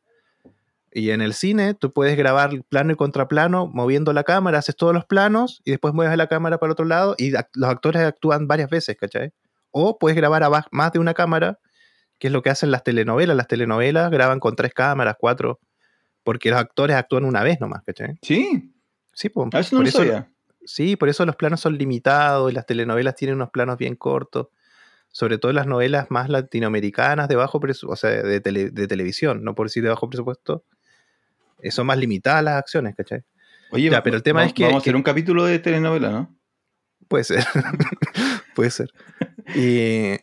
Y en el cine tú puedes grabar plano y contraplano moviendo la cámara, haces todos los planos y después mueves la cámara para otro lado y act- los actores actúan varias veces, ¿cachai? O puedes grabar a más de una cámara, que es lo que hacen las telenovelas. Las telenovelas graban con tres cámaras, cuatro, porque los actores actúan una vez nomás, ¿cachai? Sí, Sí, a eso no por lo eso, sabía. Sí, por eso los planos son limitados y las telenovelas tienen unos planos bien cortos. Sobre todo las novelas más latinoamericanas de bajo presupuesto, o sea, de, tele- de televisión, no por decir de bajo presupuesto, eh, son más limitadas las acciones, ¿cachai? Oye, Ya, pero el tema va- es que- Vamos a hacer que- un capítulo de telenovela, ¿no? Puede ser. <laughs> Puede ser. Y,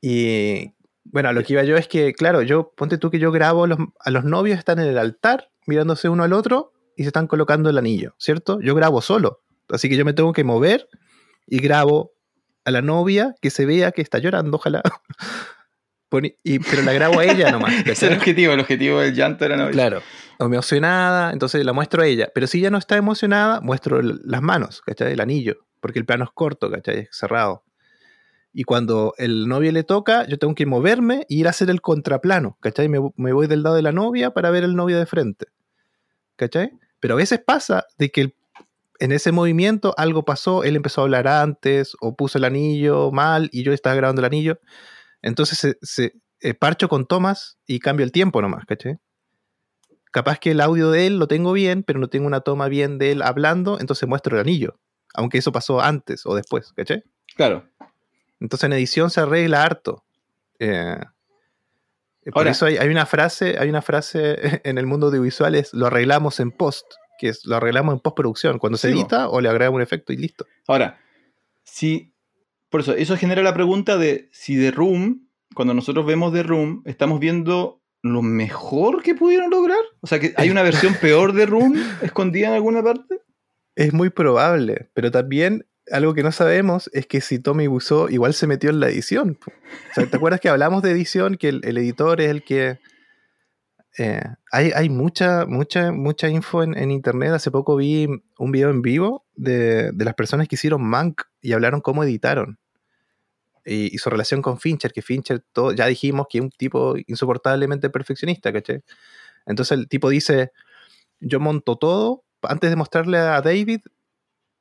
y, bueno, a lo que iba yo es que, claro, yo, ponte tú que yo grabo, los- a los novios están en el altar mirándose uno al otro y se están colocando el anillo, ¿cierto? Yo grabo solo. Así que yo me tengo que mover y grabo a la novia que se vea que está llorando, ojalá. <laughs> Y, pero la grabo a ella nomás. <laughs> Ese es el objetivo, el objetivo del llanto era novela. Claro. Emocionada, entonces la muestro a ella. Pero si ella no está emocionada, muestro el- las manos, ¿cachai? El anillo. Porque el plano es corto, ¿cachai? Es cerrado. Y cuando el novio le toca, yo tengo que moverme y ir a hacer el contraplano, ¿cachai? Me, me voy del lado de la novia para ver el novio de frente. ¿Cachai? Pero a veces pasa de que el- en ese movimiento algo pasó, él empezó a hablar antes o puso el anillo mal y yo estaba grabando el anillo. Entonces se, se- eh, parcho con tomas y cambio el tiempo nomás, ¿cachai? Capaz que el audio de él lo tengo bien, pero no tengo una toma bien de él hablando, entonces muestro el anillo. Aunque eso pasó antes o después, ¿cachai? Claro. Entonces en edición se arregla harto. Eh, por Ahora- eso hay, hay una frase, hay una frase <laughs> en el mundo audiovisual es lo arreglamos en post, que es lo arreglamos en postproducción, cuando se edita o le agregamos un efecto y listo. Ahora, si. Por eso, eso genera la pregunta de si The Room, cuando nosotros vemos The Room, estamos viendo lo mejor que pudieron lograr. O sea, que hay una versión <laughs> peor de Room escondida en alguna parte. Es muy probable, pero también algo que no sabemos es que si Tommy Wiseau igual se metió en la edición. O sea, ¿te acuerdas que hablamos de edición? Que el, el editor es el que... eh, hay mucha, mucha, mucha info en, internet. Hace poco vi un video en vivo de, de las personas que hicieron Mank y hablaron cómo editaron. Y, su relación con Fincher, que Fincher, ya dijimos que es un tipo insoportablemente perfeccionista, ¿cachai? Entonces el tipo dice, yo monto todo antes de mostrarle a David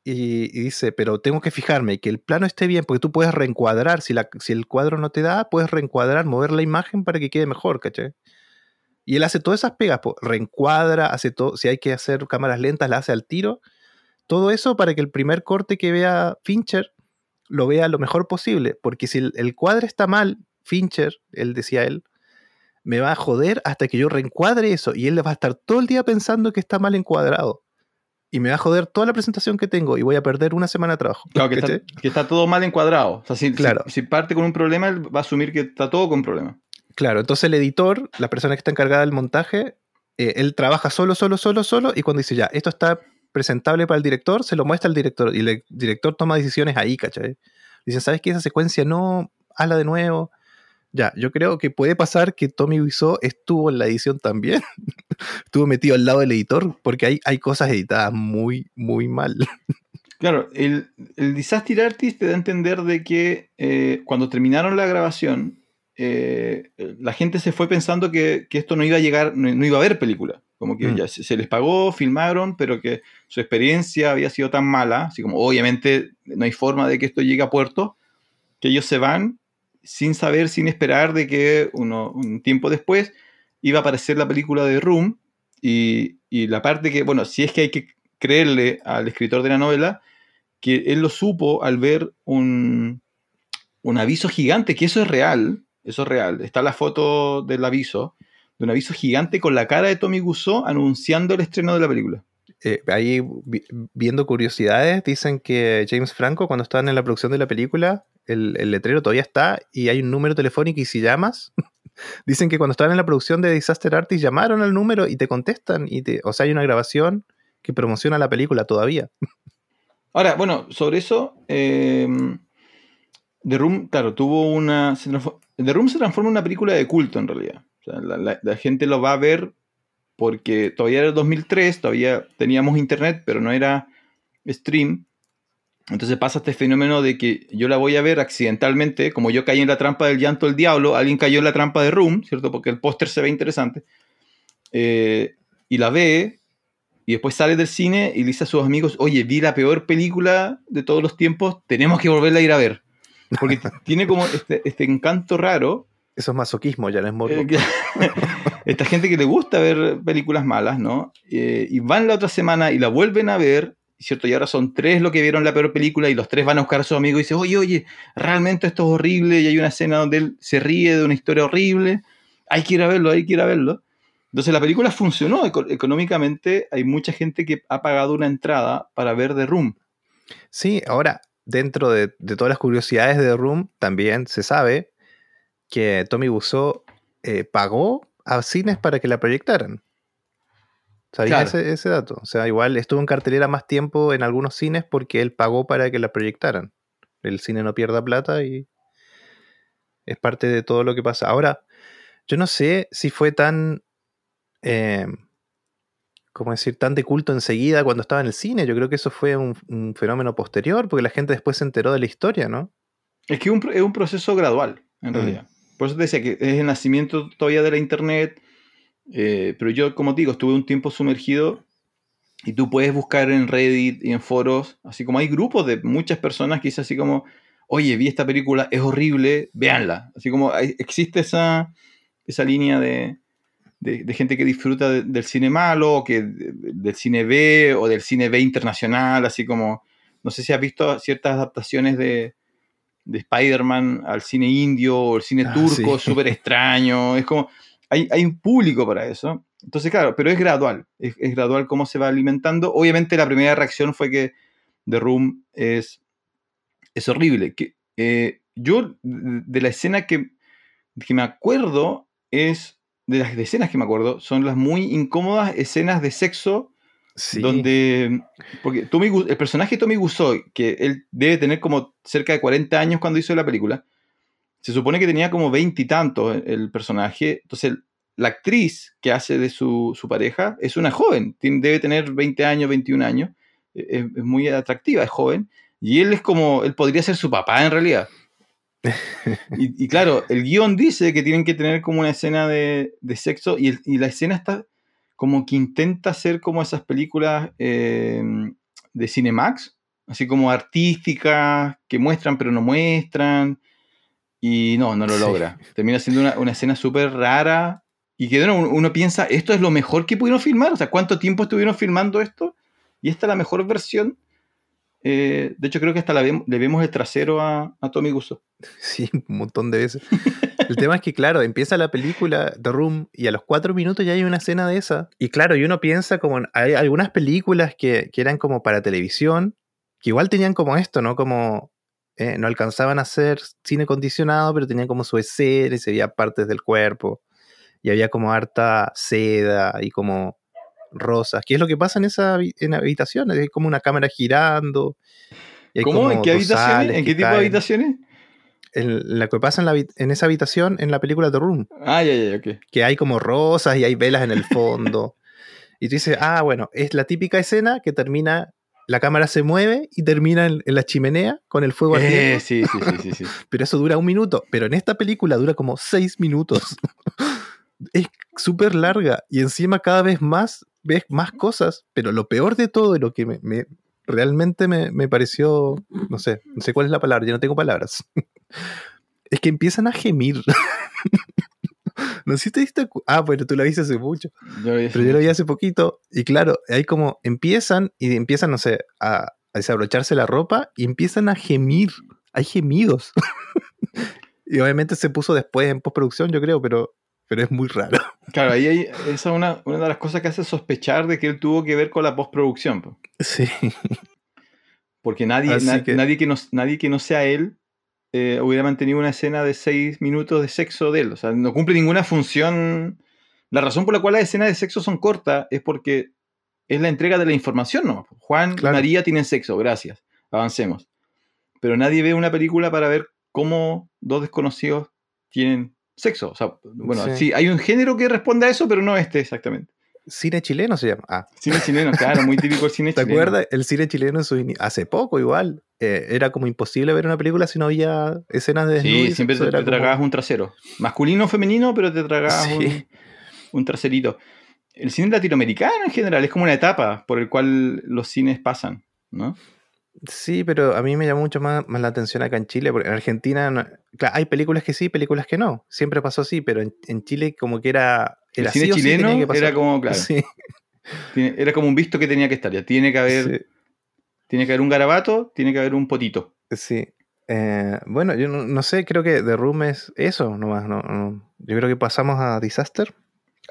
y, dice, pero tengo que fijarme que el plano esté bien, porque tú puedes reencuadrar, si, la, si el cuadro no te da, puedes reencuadrar, mover la imagen para que quede mejor, ¿cachai? Y él hace todas esas pegas, reencuadra, hace todo, si hay que hacer cámaras lentas, la hace al tiro. Todo eso para que el primer corte que vea Fincher lo vea lo mejor posible, porque si el, el cuadro está mal, Fincher, él decía él, me va a joder hasta que yo reencuadre eso y él va a estar todo el día pensando que está mal encuadrado. Y me va a joder toda la presentación que tengo y voy a perder una semana de trabajo. Claro, que, está, todo mal encuadrado. O sea, si, claro. si, parte con un problema, él va a asumir que está todo con problema. Claro, entonces el editor, la persona que está encargada del montaje, eh, él trabaja solo, solo, solo, solo, y cuando dice ya, esto está presentable para el director, se lo muestra al director, y el director toma decisiones ahí, ¿cachai? Dice, ¿sabes qué? Esa secuencia no, hazla de nuevo. Ya, yo creo que puede pasar que Tommy Wiseau estuvo en la edición también. <laughs> estuvo metido al lado del editor porque hay, hay cosas editadas muy, muy mal. Claro, el, el, Disaster Artist te da a entender de que eh, cuando terminaron la grabación, eh, la gente se fue pensando que, esto no iba a llegar, no, iba a haber película. Como que mm. ya se, les pagó, filmaron, pero que su experiencia había sido tan mala, así como obviamente no hay forma de que esto llegue a puerto, que ellos se van sin saber, sin esperar de que uno, un tiempo después iba a aparecer la película de Room y, la parte que, bueno, si es que hay que creerle al escritor de la novela, que él lo supo al ver un, un aviso gigante, que eso es real, eso es real, está la foto del aviso, de un aviso gigante con la cara de Tommy Guzzo anunciando el estreno de la película. Eh, ahí viendo curiosidades, dicen que James Franco, cuando estaban en la producción de la película, el, letrero todavía está y hay un número telefónico y si llamas, <laughs> dicen que cuando estaban en la producción de Disaster Artist llamaron al número y te contestan, y te, o sea, hay una grabación que promociona la película todavía. <laughs> Ahora, bueno, sobre eso, em, The Room, claro, tuvo una... The Room se transforma en una película de culto en realidad. la, gente lo va a ver porque todavía era el 2003, todavía teníamos internet, pero no era stream. Entonces pasa este fenómeno de que yo la voy a ver accidentalmente, como yo caí en la trampa del llanto del diablo, alguien cayó en la trampa de Room, ¿cierto? Porque el póster se ve interesante. Eh, y la ve, y después sale del cine y le dice a sus amigos, oye, vi la peor película de todos los tiempos, tenemos que volverla a ir a ver. Porque tiene como este, este encanto raro eso es masoquismo, ya no es morbo. Eh, <laughs> esta gente que le gusta ver películas malas, ¿no? Eh, y van la otra semana y la vuelven a ver, ¿cierto? Y ahora son tres los que vieron la peor película y los tres van a buscar a su amigo y dicen, oye, oye, realmente esto es horrible y hay una escena donde él se ríe de una historia horrible. Hay que ir a verlo, hay que ir a verlo. Entonces la película funcionó económicamente. Hay mucha gente que ha pagado una entrada para ver The Room. Sí, ahora, dentro de, de todas las curiosidades de The Room, también se sabe que Tommy Wiseau eh, pagó a cines para que la proyectaran. ¿Sabías ese, dato? O sea, igual estuvo en cartelera más tiempo en algunos cines porque él pagó para que la proyectaran. El cine no pierda plata y es parte de todo lo que pasa. Ahora, yo no sé si fue tan, eh, ¿cómo decir?, tan de culto enseguida cuando estaba en el cine. Yo creo que eso fue un, fenómeno posterior porque la gente después se enteró de la historia, ¿no? Es que es un proceso gradual, en mm. realidad. Por eso te decía que es el nacimiento todavía de la Internet, eh, pero yo, como te digo, estuve un tiempo sumergido y tú puedes buscar en Reddit y en foros, así como hay grupos de muchas personas que dicen así como, oye, vi esta película, es horrible, véanla. Así como existe esa, esa línea de, de, gente que disfruta del cine malo, que del cine B o del cine B internacional, así como, no sé si has visto ciertas adaptaciones de, de Spider-Man al cine indio o el cine ah, turco, súper <laughs> extraño. Es como, hay, hay, un público para eso. Entonces, claro, pero es gradual, es, gradual cómo se va alimentando. Obviamente la primera reacción fue que The Room es, es horrible. Que, eh, yo, de la escena que, que me acuerdo, es, de las escenas que me acuerdo, son las muy incómodas escenas de sexo donde. Porque el personaje Tommy Wiseau, que él debe tener como cerca de 40 años cuando hizo la película, se supone que tenía como 20 y tantos el personaje. Entonces, la actriz que hace de su, pareja es una joven, debe tener 20 años, 21 años. E, es, muy atractiva, es joven. Y él es como. Él podría ser su papá en realidad. Y, y claro, el guion dice que tienen que tener como una escena de, de sexo y, el- y la escena está como que intenta ser como esas películas eh, de Cinemax, así como artísticas, que muestran pero no muestran. Y no, no lo Sí. logra. Termina siendo una, una escena súper rara. Y que uno, uno piensa, ¿esto es lo mejor que pudieron filmar? O sea, ¿cuánto tiempo estuvieron filmando esto? Y esta es la mejor versión. Eh, de hecho, creo que hasta le vemos el trasero a, a Tommy Gusso. <laughs> Sí, un montón de veces. El tema es que, claro, empieza la película The Room y a los cuatro minutos ya hay una escena de esa. Y claro, y uno piensa como hay algunas películas que, que eran como para televisión, que igual tenían como esto, ¿no? Como eh, no alcanzaban a hacer cine condicionado, pero tenían como su escena y se veía partes del cuerpo. Y había como harta seda y como rosas. ¿Qué es lo que pasa en esa en habitaciones? Hay como una cámara girando. y ¿Cómo? ¿En qué habitaciones? ¿En qué tipo de habitaciones? en la que pasa en, la, habi- en esa habitación en la película The Room, Ah, ya, ya, ya, ok. que hay como rosas y hay velas en el fondo. <laughs> y tú dices, ah, bueno, es la típica escena que termina, la cámara se mueve y termina en, en la chimenea con el fuego Eh, sí, sí, sí, sí, sí. <laughs> pero eso dura un minuto. Pero en esta película dura como seis minutos. <laughs> es súper larga y encima cada vez más ves más cosas, pero lo peor de todo y lo que me, me- realmente me, me pareció, no sé, no sé cuál es la palabra, ya no tengo palabras, <laughs> es que empiezan a gemir. <laughs> no sé si te diste Ah, bueno, tú la viste hace mucho. Yo lo vi Pero yo lo vi hace poquito y claro, ahí como empiezan y empiezan, no sé, a, a desabrocharse la ropa y empiezan a gemir. Hay gemidos. <laughs> y obviamente se puso después en postproducción, yo creo, pero, pero es muy raro. Claro, ahí hay, esa es una, una de las cosas que hace sospechar de que él tuvo que ver con la postproducción. po. Sí. Porque nadie, na- que- nadie, que no, nadie que no sea él eh, hubiera mantenido una escena de seis minutos de sexo de él. O sea, no cumple ninguna función. La razón por la cual las escenas de sexo son cortas es porque es la entrega de la información, ¿no? Juan Claro. María tienen sexo, gracias. Avancemos. Pero nadie ve una película para ver cómo dos desconocidos tienen sexo. O sea, bueno, Sí. sí, hay un género que responde a eso, pero no este exactamente. Cine chileno se llama. Ah, Cine chileno, claro, muy típico el cine ¿te chileno. acuerdas? El cine chileno en su ini- hace poco igual. eh, era como imposible ver una película si no había escenas de desnudo Sí, siempre te, te como- tragabas un trasero. Masculino o femenino, pero te tragabas Sí. un, un traserito. El cine latinoamericano en general es como una etapa por el cual los cines pasan, ¿no? Sí, pero a mí me llamó mucho más, más la atención acá en Chile, porque en Argentina, no- claro, hay películas que sí, películas que no. Siempre pasó así, pero en, en Chile como que era... El era cine sí o sí chileno tenía que pasar. era como, claro, Sí, tiene- era como un visto que tenía que estar. Ya tiene que haber, tiene que haber un garabato, tiene que haber un potito. sí. Eh, bueno, yo no, no sé, creo que The Room es eso nomás. No, no. Yo creo que pasamos a Disaster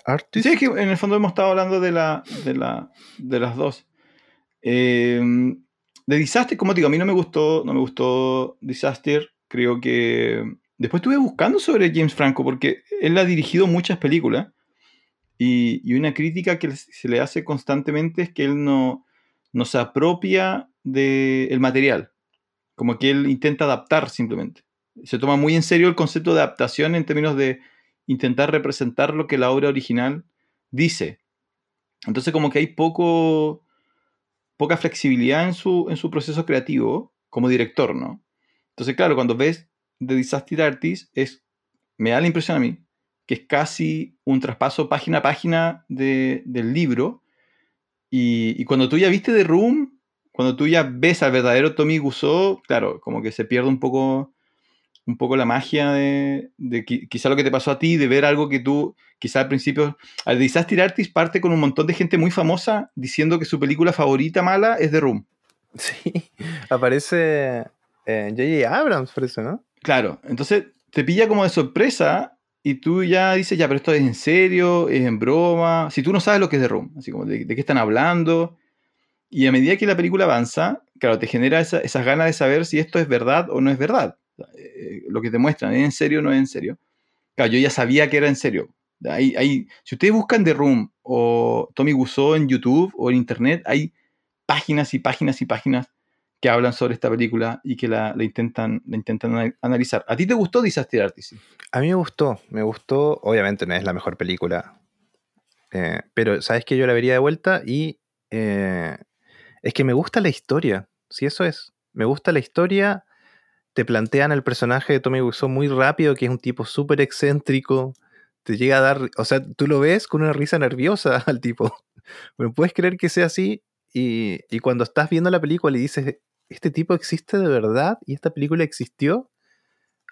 Artist. Sí, es que en el fondo hemos estado hablando de, la, de, la, de las dos. Eh, de Disaster, como te digo, a mí no me gustó, no me gustó Disaster. Creo que. Después estuve buscando sobre James Franco, porque él ha dirigido muchas películas. Y, y una crítica que se le hace constantemente es que él no, no se apropia del material. Como que él intenta adaptar simplemente. Se toma muy en serio el concepto de adaptación en términos de intentar representar lo que la obra original dice. Entonces como que hay poco, poca flexibilidad en su, en su proceso creativo como director, ¿no? Entonces, claro, cuando ves The Disaster Artist, es, me da la impresión a mí que es casi un traspaso página a página de- del libro. Y, cuando tú ya viste The Room, cuando tú ya ves al verdadero Tommy Gusó, claro, como que se pierde un poco, un poco la magia de, de qui- quizá lo que te pasó a ti, de ver algo que tú, quizá al principio, al Disaster Artist parte con un montón de gente muy famosa diciendo que su película favorita mala es The Room. Sí, <laughs> aparece eh, J.J. Abrams, parece, ¿no? Claro, entonces te pilla como de sorpresa y tú ya dices, ya, pero esto es en serio, es en broma. Si tú no sabes lo que es The Room, así como de, de qué están hablando. Y a medida que la película avanza, claro, te genera esa- esas ganas de saber si esto es verdad o no es verdad. Eh, lo que te muestran, ¿es en serio o no es en serio? Claro, yo ya sabía que era en serio. Hay, hay- si ustedes buscan The Room o Tommy Wiseau en YouTube o en Internet, hay páginas y páginas y páginas que hablan sobre esta película y que la, la intentan, la intentan ana- analizar. ¿A ti te gustó Disaster Artist? A mí me gustó, me gustó. Obviamente no es la mejor película. eh, pero sabes que yo la vería de vuelta y eh, es que me gusta la historia. Si eso es. Me gusta la historia te plantean el personaje de Tommy Wiseau muy rápido, que es un tipo súper excéntrico. Te llega a dar, o sea, tú lo ves con una risa nerviosa <laughs> al tipo. Pero puedes creer que sea así y, y cuando estás viendo la película y dices, ¿este tipo existe de verdad? ¿Y esta película existió?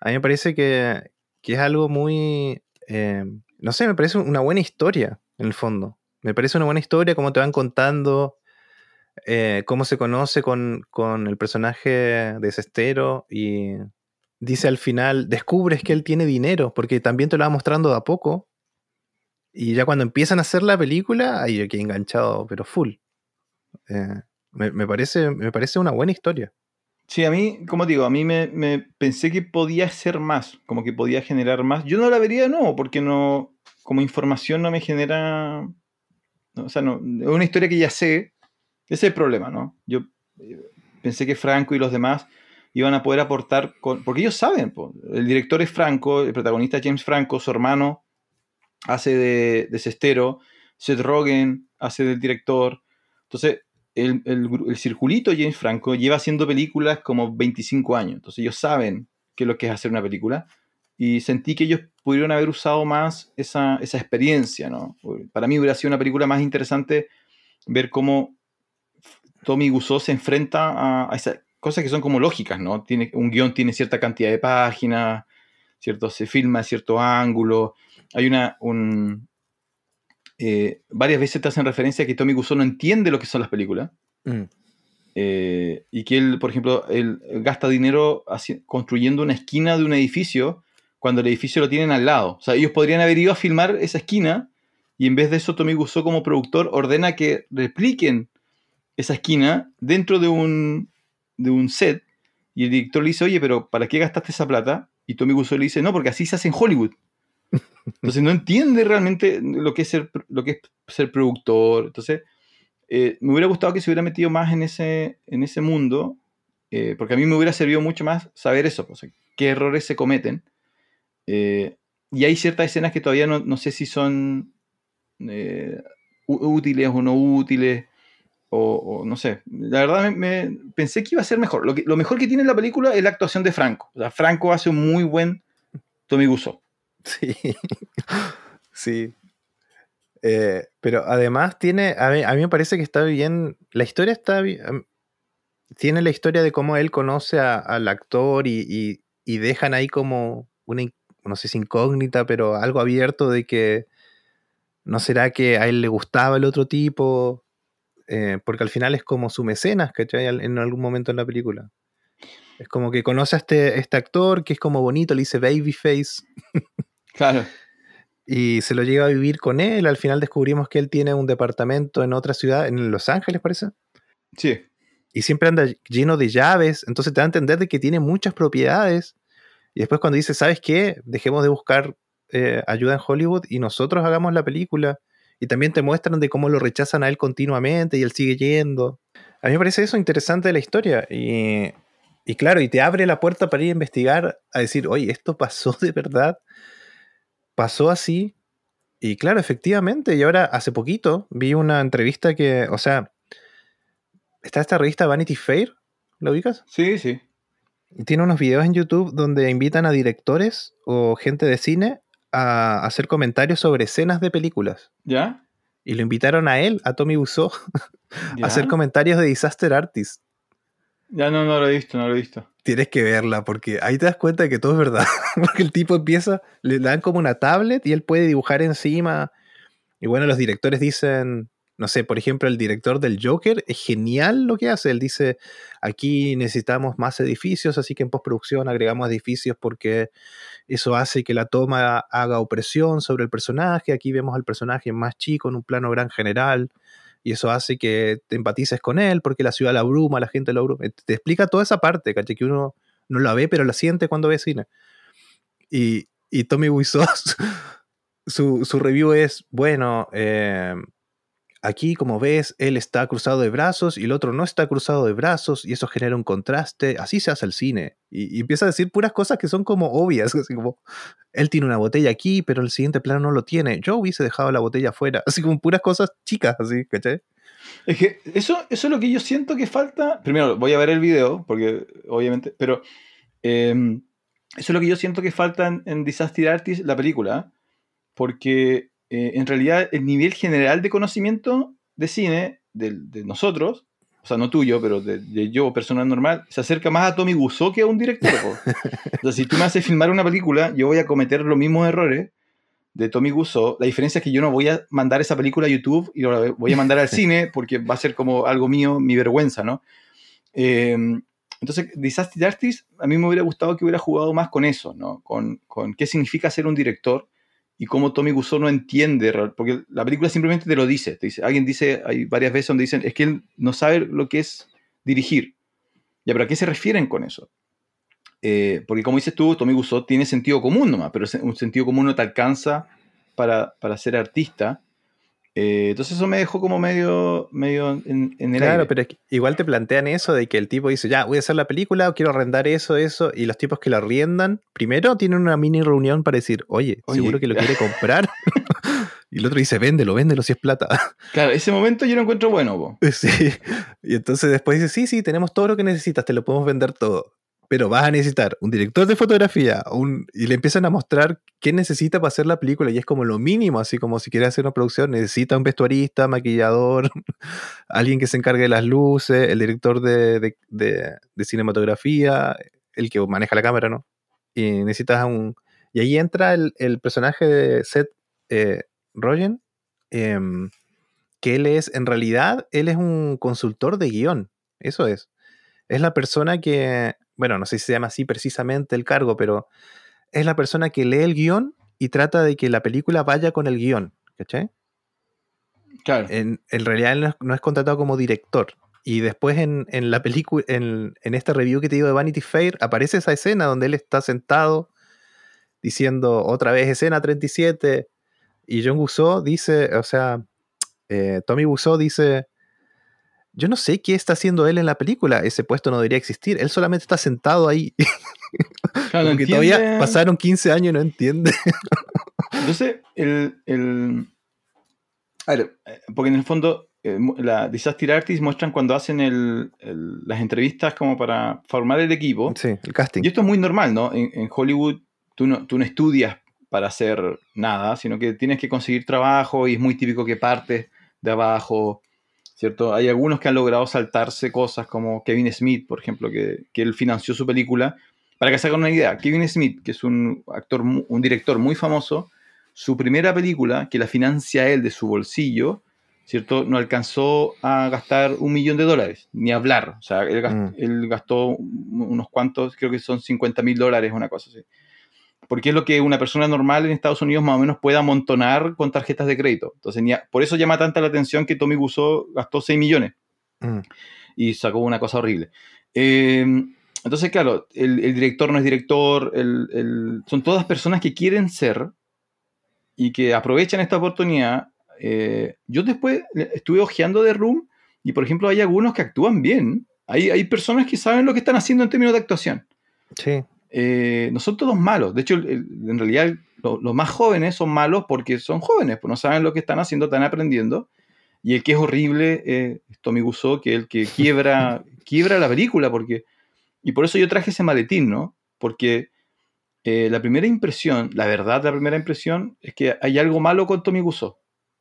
A mí me parece que, que es algo muy, eh, no sé, me parece una buena historia, en el fondo. Me parece una buena historia, cómo te van contando eh, cómo se conoce con, con, el personaje de Cestero y dice al final, descubres que él tiene dinero, porque también te lo va mostrando de a poco. Y ya cuando empiezan a hacer la película, ahí yo quedé enganchado, pero full. Eh, me, parece, me parece una buena historia. Sí, a mí, como digo, a mí me, pensé que podía ser más, como que podía generar más. Yo no la vería de nuevo, porque no, como información no me genera. O sea, no, es una historia que ya sé. Ese es el problema, ¿no? Yo eh, pensé que Franco y los demás iban a poder aportar, porque ellos saben, el director es Franco, el protagonista es James Franco, su hermano hace de, de Cestero, Seth Rogen hace del director. Entonces, el, el, circulito James Franco lleva haciendo películas como 25 años, entonces ellos saben qué es lo que es hacer una película y sentí que ellos pudieron haber usado más esa, esa experiencia, ¿no? Para mí hubiera sido una película más interesante ver cómo Tommy Gusó se enfrenta a, a esas cosas que son como lógicas, ¿no? Tiene, un guion tiene cierta cantidad de páginas, ¿cierto? Se filma a cierto ángulo, hay una, un, eh, varias veces te hacen referencia a que Tommy Wiseau no entiende lo que son las películas. Mm. Eh, y que él, por ejemplo, él gasta dinero construyendo una esquina de un edificio cuando el edificio lo tienen al lado. O sea, ellos podrían haber ido a filmar esa esquina y en vez de eso Tommy Wiseau como productor ordena que repliquen esa esquina dentro de un, de un set y el director le dice, oye, pero ¿para qué gastaste esa plata? Y Tommy Wiseau le dice, no, porque así se hace en Hollywood. <laughs> Entonces no entiende realmente lo que es ser, lo que es ser productor. Entonces, eh, me hubiera gustado que se hubiera metido más en ese, en ese mundo, eh, porque a mí me hubiera servido mucho más saber eso, o sea, qué errores se cometen. Eh, y hay ciertas escenas que todavía no, no sé si son útiles o no útiles, o, no sé. La verdad me, pensé que iba a ser mejor. Lo, que, lo mejor que tiene la película es la actuación de Franco. O sea, Franco hace un muy buen Tommy. Sí, <laughs> sí. Eh, pero además tiene, a mí, me parece que está bien, la historia está bien, tiene la historia de cómo él conoce al actor y, dejan ahí como una, no sé si incógnita, pero algo abierto de que no será que a él le gustaba el otro tipo, eh, porque al final es como su mecenas, ¿cachai? En algún momento en la película. Es como que conoce a este, este actor que es como bonito, le dice babyface. Claro. <laughs> Y se lo lleva a vivir con él. Al final descubrimos que él tiene un departamento en otra ciudad, en Los Ángeles, parece. Sí. Y siempre anda lleno de llaves. Entonces te da a entender de que tiene muchas propiedades. Y después cuando dice, ¿sabes qué? Dejemos de buscar eh, ayuda en Hollywood y nosotros hagamos la película. Y también te muestran de cómo lo rechazan a él continuamente y él sigue yendo. A mí me parece eso interesante de la historia. Y, y claro, y te abre la puerta para ir a investigar, a decir, oye, ¿esto pasó de verdad? pasó así. Y claro, efectivamente, y ahora hace poquito vi una entrevista que, o sea, está esta revista Vanity Fair, ¿lo ubicas? Sí, sí. Y tiene unos videos en YouTube donde invitan a directores o gente de cine a hacer comentarios sobre escenas de películas. ¿Ya? Y lo invitaron a él, a Tommy Wiseau, <laughs> a hacer comentarios de Disaster Artist. Ya no, no lo he visto, no lo he visto. Tienes que verla porque ahí te das cuenta de que todo es verdad. <laughs> porque el tipo empieza, le dan como una tablet y él puede dibujar encima. Y bueno, los directores dicen, no sé, por ejemplo, el director del Joker es genial lo que hace. Él dice, aquí necesitamos más edificios, así que en postproducción agregamos edificios porque eso hace que la toma haga opresión sobre el personaje. Aquí vemos al personaje más chico en un plano gran general y eso hace que te empatices con él porque la ciudad la abruma, la gente la abruma. Te explica toda esa parte, ¿caché? Que uno no la ve, pero la siente cuando ve cine. Y, y Tommy Wiseau, <laughs> su, su, review es, bueno, eh, Aquí, como ves, él está cruzado de brazos y el otro no está cruzado de brazos y eso genera un contraste. Así se hace el cine. Y, empieza a decir puras cosas que son como obvias. <laughs> Así como, él tiene una botella aquí, pero el siguiente plano no lo tiene. Yo hubiese dejado la botella afuera. <laughs> Así como puras cosas chicas, así, ¿cachai? Es que eso, eso es lo que yo siento que falta. Primero, voy a ver el video, porque obviamente, pero Em, eso es lo que yo siento que falta en, en Disaster Artist, la película, porque eh, en realidad el nivel general de conocimiento de cine de, de nosotros, o sea, no tuyo, pero de, de, yo, persona normal, se acerca más a Tommy Wiseau que a un director. Entonces, si tú me haces filmar una película, yo voy a cometer los mismos errores de Tommy Wiseau. La diferencia es que yo no voy a mandar esa película a YouTube y la voy a mandar al cine <laughs> porque va a ser como algo mío, mi vergüenza, ¿no? Eh, entonces, Disaster Artist, a mí me hubiera gustado que hubiera jugado más con eso, ¿no? Con, con qué significa ser un director y cómo Tommy Wiseau no entiende, porque la película simplemente te lo dice, dice, alguien dice, hay varias veces donde dicen, es que él no sabe lo que es dirigir. Ya, pero ¿a qué se refieren con eso? Eh, porque como dices tú, Tommy Wiseau tiene sentido común nomás, pero un sentido común no te alcanza para, para ser artista. Eh, entonces eso me dejó como medio, medio en, en el Claro, aire. pero es que igual te plantean eso de que el tipo dice, ya, voy a hacer la película, quiero arrendar eso, eso, y los tipos que lo arriendan, primero tienen una mini reunión para decir, oye, Oye, seguro que lo quiere comprar. <laughs> y el otro dice, véndelo, véndelo si es plata. <laughs> Claro, ese momento yo lo encuentro bueno. po. sí. Y entonces después dice, sí, sí, tenemos todo lo que necesitas, te lo podemos vender todo. Pero vas a necesitar un director de fotografía, y le empiezan a mostrar qué necesita para hacer la película, y es como lo mínimo, así como si quiere hacer una producción, necesita un vestuarista, maquillador, <laughs> alguien que se encargue de las luces, el director de- de cinematografía, el que maneja la cámara, ¿no? Y necesitas un... Y ahí entra el, el personaje de Seth eh, Rogen, em, que él es, en realidad, él es un consultor de guion, eso es. Es la persona que, bueno, no sé si se llama así precisamente el cargo, pero es la persona que lee el guion y trata de que la película vaya con el guion, ¿cachai? Claro. En, en realidad él no es, no es contratado como director. Y después en, en la película, en, en esta review que te digo de Vanity Fair, aparece esa escena donde él está sentado diciendo otra vez escena 37 y John Wiseau dice, o sea, eh, Tommy Wiseau dice, yo no sé qué está haciendo él en la película, ese puesto no debería existir, él solamente está sentado ahí, <laughs> Claro, no como que entiende- todavía pasaron 15 años y no entiende. Entonces, el, el- A ver, porque en el fondo, eh, la Disaster Artists muestran cuando hacen el- el- las entrevistas como para formar el equipo. sí, el casting. Y esto es muy normal, ¿no? En, en Hollywood tú no, tú no estudias para hacer nada, sino que tienes que conseguir trabajo y es muy típico que partes de abajo, ¿cierto? Hay algunos que han logrado saltarse cosas como Kevin Smith, por ejemplo, que, que él financió su película. Para que se hagan una idea, Kevin Smith, que es un actor, un director muy famoso, su primera película, que la financia él de su bolsillo, ¿cierto? No alcanzó a gastar un millón de dólares, ni hablar. O sea, él, gas- Mm. él gastó unos cuantos, creo que son 50 mil dólares, una cosa así. Porque es lo que una persona normal en Estados Unidos más o menos puede amontonar con tarjetas de crédito. Entonces, por eso llama tanta la atención que Tommy Wiseau gastó 6 millones Mm. y sacó una cosa horrible. Eh, entonces, claro, el, el director no es director, el- el- son todas personas que quieren ser y que aprovechan esta oportunidad. Eh, yo después estuve hojeando de Room y, por ejemplo, hay algunos que actúan bien. Hay, hay personas que saben lo que están haciendo en términos de actuación. Sí, Eh, no son todos malos. De hecho, en realidad, lo- los más jóvenes son malos porque son jóvenes, pues no saben lo que están haciendo, están aprendiendo. Y el que es horrible eh, es Tommy Wiseau, que es el que quiebra, <laughs> quiebra la película. Porque, y por eso yo traje ese maletín, ¿no? Porque eh, la primera impresión, la verdad, la primera impresión es que hay algo malo con Tommy Wiseau.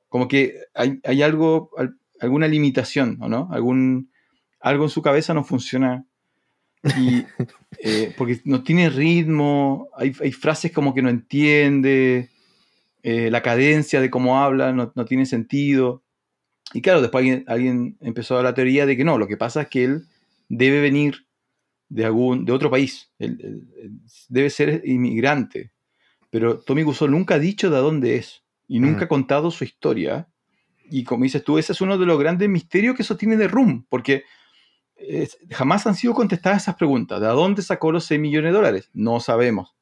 Como que hay, hay algo, al- alguna limitación, ¿o no? Algún, algo en su cabeza no funciona. Y, eh, porque no tiene ritmo, hay, hay frases como que no entiende, eh, la cadencia de cómo habla no, no tiene sentido. Y claro, después alguien, alguien empezó a la teoría de que no, lo que pasa es que él debe venir de, algún, de otro país, él- él- él debe ser inmigrante. Pero Tommy Wiseau nunca ha dicho de dónde es y nunca Mm. ha contado su historia. Y como dices tú, ese es uno de los grandes misterios que eso tiene de Room, porque jamás han sido contestadas esas preguntas. ¿De dónde sacó los 6 millones de dólares? No sabemos.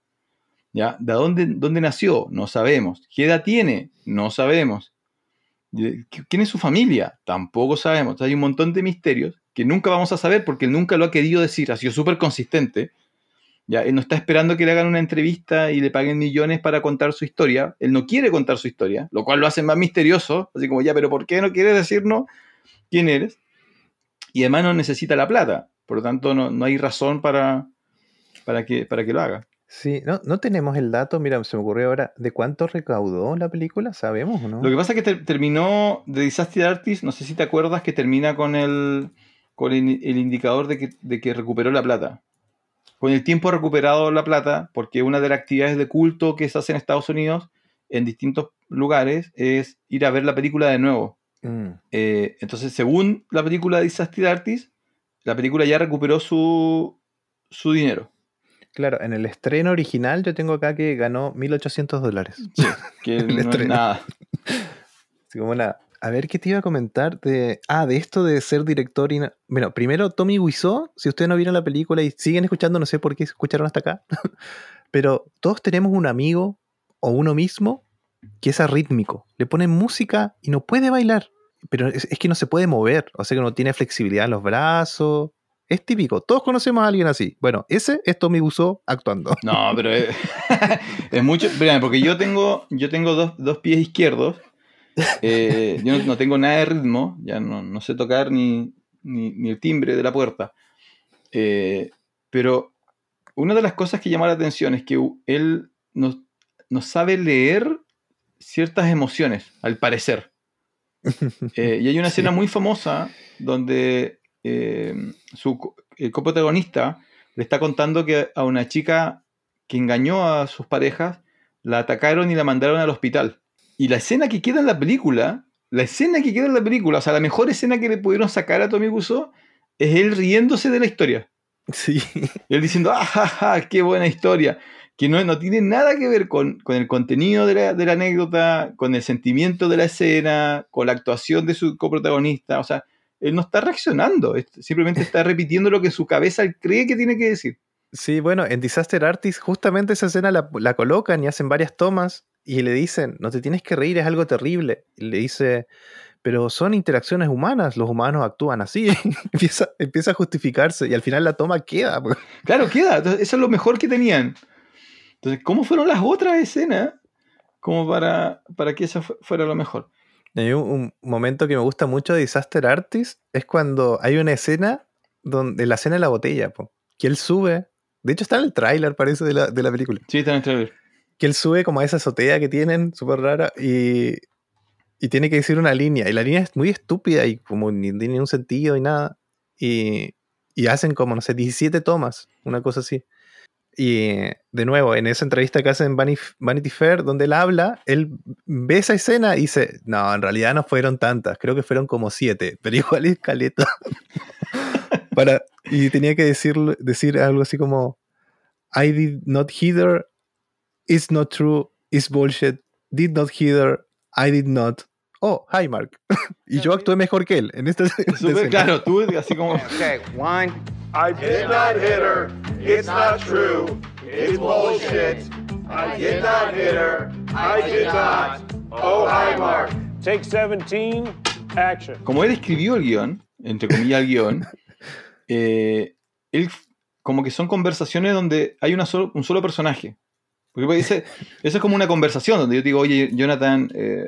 ¿Ya? ¿De dónde, dónde nació? No sabemos. ¿Qué edad tiene? No sabemos. ¿Y- ¿Quién es su familia? Tampoco sabemos. Hay un montón de misterios que nunca vamos a saber porque él nunca lo ha querido decir. Ha sido súper consistente. ¿Ya? Él no está esperando que le hagan una entrevista y le paguen millones para contar su historia. Él no quiere contar su historia, lo cual lo hace más misterioso. Así como, ya, pero ¿por qué no quieres decirnos quién eres? Y además no necesita la plata. Por lo tanto, no, no hay razón para, para que, para que lo haga. Sí, no, no tenemos el dato, mira, se me ocurrió ahora, ¿de cuánto recaudó la película? ¿Sabemos o no? Lo que pasa es que ter- terminó The Disaster Artist, no sé si te acuerdas que termina con el, con el, el indicador de que, de que recuperó la plata. Con el tiempo ha recuperado la plata, porque una de las actividades de culto que se hace en Estados Unidos, en distintos lugares, es ir a ver la película de nuevo. Mm, Eh, entonces, según la película Disaster Artist, la película ya recuperó su, su dinero. Claro, en el estreno original yo tengo acá que ganó 1.800 dólares. Que <laughs> El no es estreno. nada. <laughs> Así como A ver, ¿qué te iba a comentar de... Ah, de esto de ser director y... no- Bueno, primero Tommy Wiseau, si ustedes no vieron la película y siguen escuchando, no sé por qué escucharon hasta acá, <laughs> pero todos tenemos un amigo o uno mismo que es arrítmico. Le ponen música y no puede bailar, pero es, que no se puede mover, o sea que no tiene flexibilidad en los brazos. Es típico, todos conocemos a alguien así. Bueno, ese es Tommy Wiseau actuando. No, pero <laughs> es, mucho. Mira, porque yo tengo, yo tengo dos, dos pies izquierdos. eh, yo no, tengo nada de ritmo, ya no, no sé tocar ni, ni, el timbre de la puerta. Eh, pero una de las cosas que llama la atención es que él no, no sabe leer ciertas emociones, al parecer. Eh, y hay una Sí. escena muy famosa donde eh, su el coprotagonista le está contando que a una chica que engañó a sus parejas la atacaron y la mandaron al hospital. Y la escena que queda en la película, la escena que queda en la película, o sea, la mejor escena que le pudieron sacar a Tommy Wiseau es él riéndose de la historia. Sí. Y él diciendo, ¡ah, ja, ja, qué buena historia! Que no, no tiene nada que ver con, con el contenido de la, de la anécdota, con el sentimiento de la escena, con la actuación de su coprotagonista. O sea, él no está reaccionando, es- simplemente está <laughs> repitiendo lo que su cabeza cree que tiene que decir. Sí, bueno, en Disaster Artist justamente esa escena la, la colocan y hacen varias tomas y le dicen, no te tienes que reír, es algo terrible. Y le dice, pero son interacciones humanas, los humanos actúan así. <laughs> empieza, empieza a justificarse y al final la toma queda. pues. Claro, queda, eso es lo mejor que tenían. Entonces, ¿cómo fueron las otras escenas? Como para, para que fu- fuera lo mejor. Hay un, un momento que me gusta mucho de Disaster Artist es cuando hay una escena donde la escena de la botella, po, que él sube. De hecho, está en el tráiler, parece, de la, de la película. Sí, está en el trailer. que él sube como a esa azotea que tienen, súper rara, y, y tiene que decir una línea. Y la línea es muy estúpida y como ni tiene ningún sentido y nada. Y, y hacen como, no sé, 17 tomas, una cosa así. Y de nuevo, en esa entrevista que hacen en Vanity Fair, donde él habla, él ve esa escena y dice, no, en realidad no fueron tantas, creo que fueron como siete, pero <laughs> igual es caleta. <laughs> Para, y tenía que decir, decir algo así como, I did not hear, it's not true, it's bullshit, did not hear, I did not. Oh, hi Mark. <laughs> y yo actué mejor que él en esta, escena. claro, tú así como... Okay, one. I did not hit her. It's not true. It's bullshit. I did not hit her. I did not. Oh, hi, Mark. Take 17, action. como él escribió el guion, entre comillas el guion, <laughs> eh, él como que son conversaciones donde hay una solo- un solo personaje. Porque pues, dice, eso es como una conversación donde yo te digo, oye, Jonathan, eh,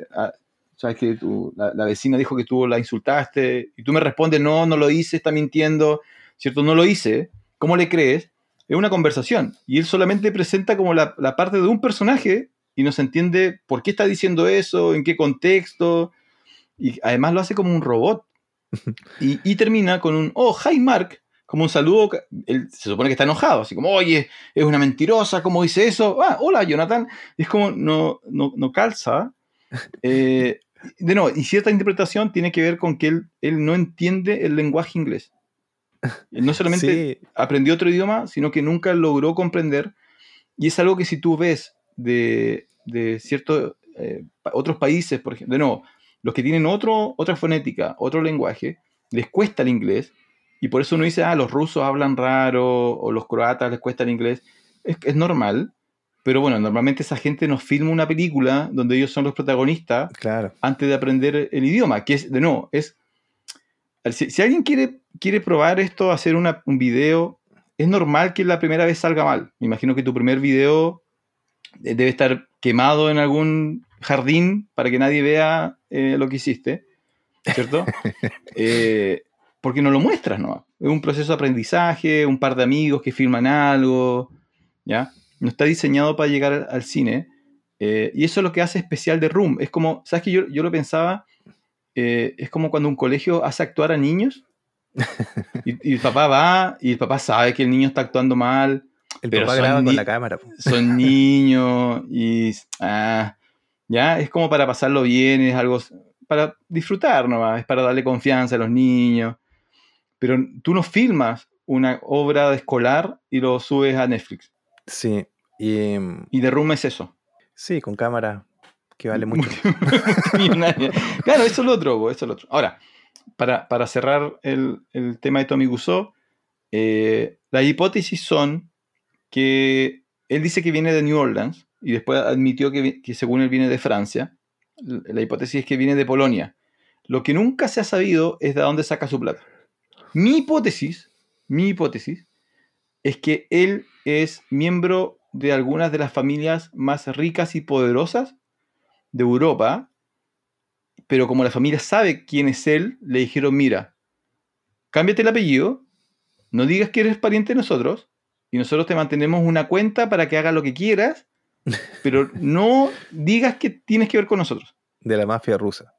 sabes que tu- la, la vecina dijo que tú la insultaste y tú me respondes, no, no lo hice, está mintiendo, ¿cierto? No lo hice. ¿Cómo le crees? Es una conversación y él solamente presenta como la, la parte de un personaje y no se entiende por qué está diciendo eso, en qué contexto y además lo hace como un robot. <laughs> Y, y termina con un, oh, hi Mark, como un saludo. Él se supone que está enojado, así como, oye, es una mentirosa, ¿cómo dice eso? Ah, hola Jonathan. Y es como, no, no, no calza. <laughs> Eh, de nuevo, y cierta interpretación tiene que ver con que él, él no entiende el lenguaje inglés. Él no solamente Sí, aprendió otro idioma, sino que nunca logró comprender. Y es algo que si tú ves de, de ciertos eh, otros países, por ejemplo, de nuevo, los que tienen otro, otra fonética, otro lenguaje, les cuesta el inglés. Y por eso uno dice, ah, los rusos hablan raro, o los croatas les cuesta el inglés. Es, es normal. Pero bueno, normalmente esa gente nos filma una película donde ellos son los protagonistas claro. antes de aprender el idioma, que es, de nuevo, es... Si, si alguien quiere, quiere probar esto, hacer una- un video, es normal que la primera vez salga mal. Me imagino que tu primer video eh, debe estar quemado en algún jardín para que nadie vea eh, lo que hiciste, ¿cierto? <laughs> Eh, porque no lo muestras, ¿no? Es un proceso de aprendizaje, un par de amigos que filman algo, ¿ya? No está diseñado para llegar al, al cine. eh, y eso es lo que hace especial de Room. Es como, ¿sabes que yo, yo lo pensaba? Eh, es como cuando un colegio hace actuar a niños. <laughs> Y, y el papá va y el papá sabe que el niño está actuando mal. El Pero papá graba con la cámara. po. Son <laughs> niños y... ah, ya, es como para pasarlo bien, es algo para disfrutar nomás, es para darle confianza a los niños. Pero tú no filmas una obra escolar y lo subes a Netflix. Sí. Y, mm, Y eso. sí, con cámara que vale <laughs> mucho. <laughs> Claro, eso es lo otro, eso es lo otro. Ahora, para, para cerrar el, el tema de Tommy Wiseau, eh, las hipótesis son que él dice que viene de New Orleans y después admitió que, que según él viene de Francia. La hipótesis es que viene de Polonia. Lo que nunca se ha sabido es de dónde saca su plata. Mi hipótesis, mi hipótesis, es que él es miembro de algunas de las familias más ricas y poderosas de Europa, pero como la familia sabe quién es él, le dijeron, mira, cámbiate el apellido, no digas que eres pariente de nosotros, y nosotros te mantenemos una cuenta para que hagas lo que quieras, <laughs> pero no digas que tienes que ver con nosotros. De la mafia rusa.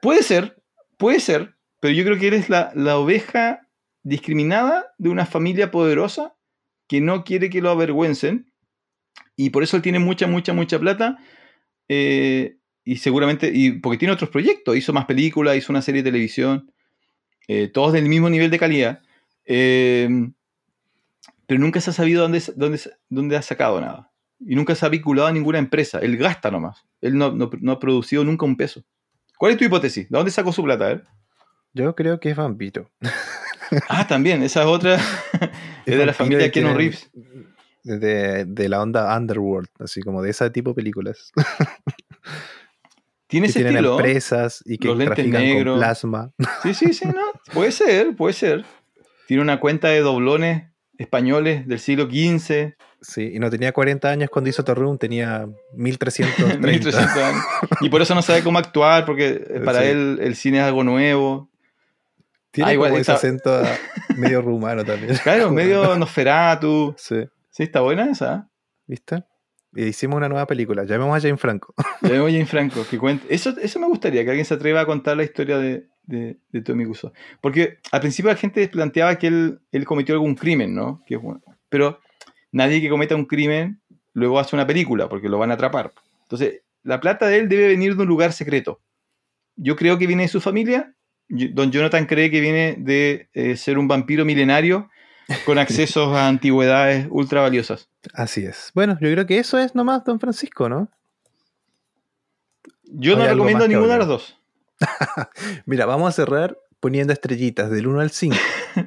Puede ser, puede ser, pero yo creo que eres la, la oveja discriminada de una familia poderosa que no quiere que lo avergüencen y por eso él tiene mucha, mucha, mucha plata eh, y seguramente, y porque tiene otros proyectos, hizo más películas, hizo una serie de televisión, eh, todos del mismo nivel de calidad, eh, pero nunca se ha sabido dónde, dónde, dónde ha sacado nada. Y nunca se ha vinculado a ninguna empresa. Él gasta nomás. Él no, no- no ha producido nunca un peso. ¿Cuál es tu hipótesis? ¿De dónde sacó su plata? eh? Yo creo que es vampiro. Ah, también, esa es otra. <laughs> es de la familia Keanu Reeves. De, de la onda Underworld, así como de ese tipo de películas. Tiene ese tienen estilo. empresas y que los trafican con plasma. Sí, sí, sí, no. Puede ser, puede ser. Tiene una cuenta de doblones españoles del siglo XV, Sí, y no tenía 40 años cuando hizo Room, tenía 1330. 1300 <laughs> años. Y por eso no sabe cómo actuar, porque para Sí. él el cine es algo nuevo. Tiene Ah, igual como ese acento medio rumano también. Claro, <laughs> medio Nosferatu. Sí, Sí, está buena esa. ¿viste? Y hicimos una nueva película. Llamemos a Jane Franco. <laughs> Ya vemos a Jane Franco, que cuente. Eso, eso me gustaría, que alguien se atreva a contar la historia de, de, de Tommy Wiseau. Porque al principio la gente planteaba que él, él cometió algún crimen, ¿no? Que, bueno, pero nadie que cometa un crimen luego hace una película, porque lo van a atrapar. Entonces, la plata de él debe venir de un lugar secreto. Yo creo que viene de su familia. Don Jonathan cree que viene de eh, ser un vampiro milenario con accesos a antigüedades ultra valiosas. Así es. Bueno, yo creo que eso es nomás Don Francisco, ¿no? Yo no recomiendo ninguna de las dos. <laughs> Mira, vamos a cerrar poniendo estrellitas del 1 al 5.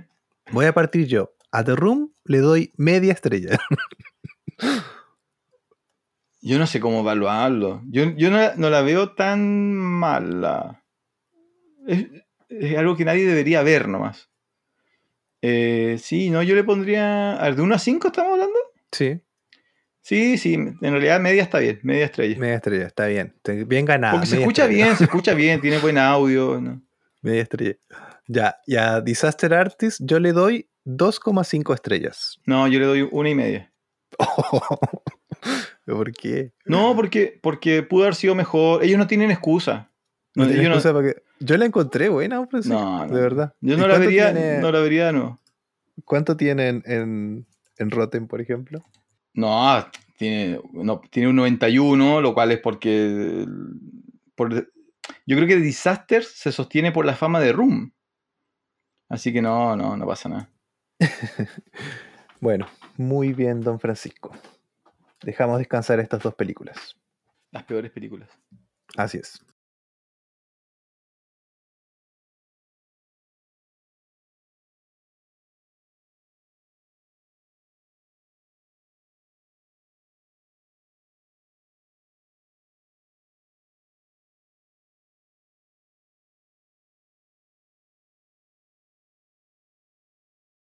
<laughs> Voy a partir yo. A The Room le doy media estrella. Yo no sé cómo evaluarlo. Yo, yo no, no la veo tan mala. Es, es algo que nadie debería ver nomás. Eh, sí, no, yo le pondría. A ver, ¿de 1 a 5 estamos hablando? Sí, Sí, sí, en realidad media está bien, media estrella. media estrella, está bien. Bien ganada. Porque se escucha estrella. bien, se <laughs> escucha bien, tiene buen audio. ¿no? Media estrella. Ya, y a Disaster Artist yo le doy 2,5 estrellas. No, yo le doy una y media. <laughs> ¿Por qué? No, porque, porque pudo haber sido mejor. Ellos no tienen excusa. No No, tiene yo, no, para que- yo la encontré buena, hombre, sí, de verdad. yo ¿Y no la vería, tiene- no la vería, no. ¿Cuánto tienen en, en Rotten, por ejemplo? No, tiene, no, tiene un 91, lo cual es porque. por- yo creo que Disaster se sostiene por la fama de Room. Así que no, no, no pasa nada. <laughs> Bueno, muy bien, don Francisco. Dejamos descansar estas dos películas. Las peores películas. Así es.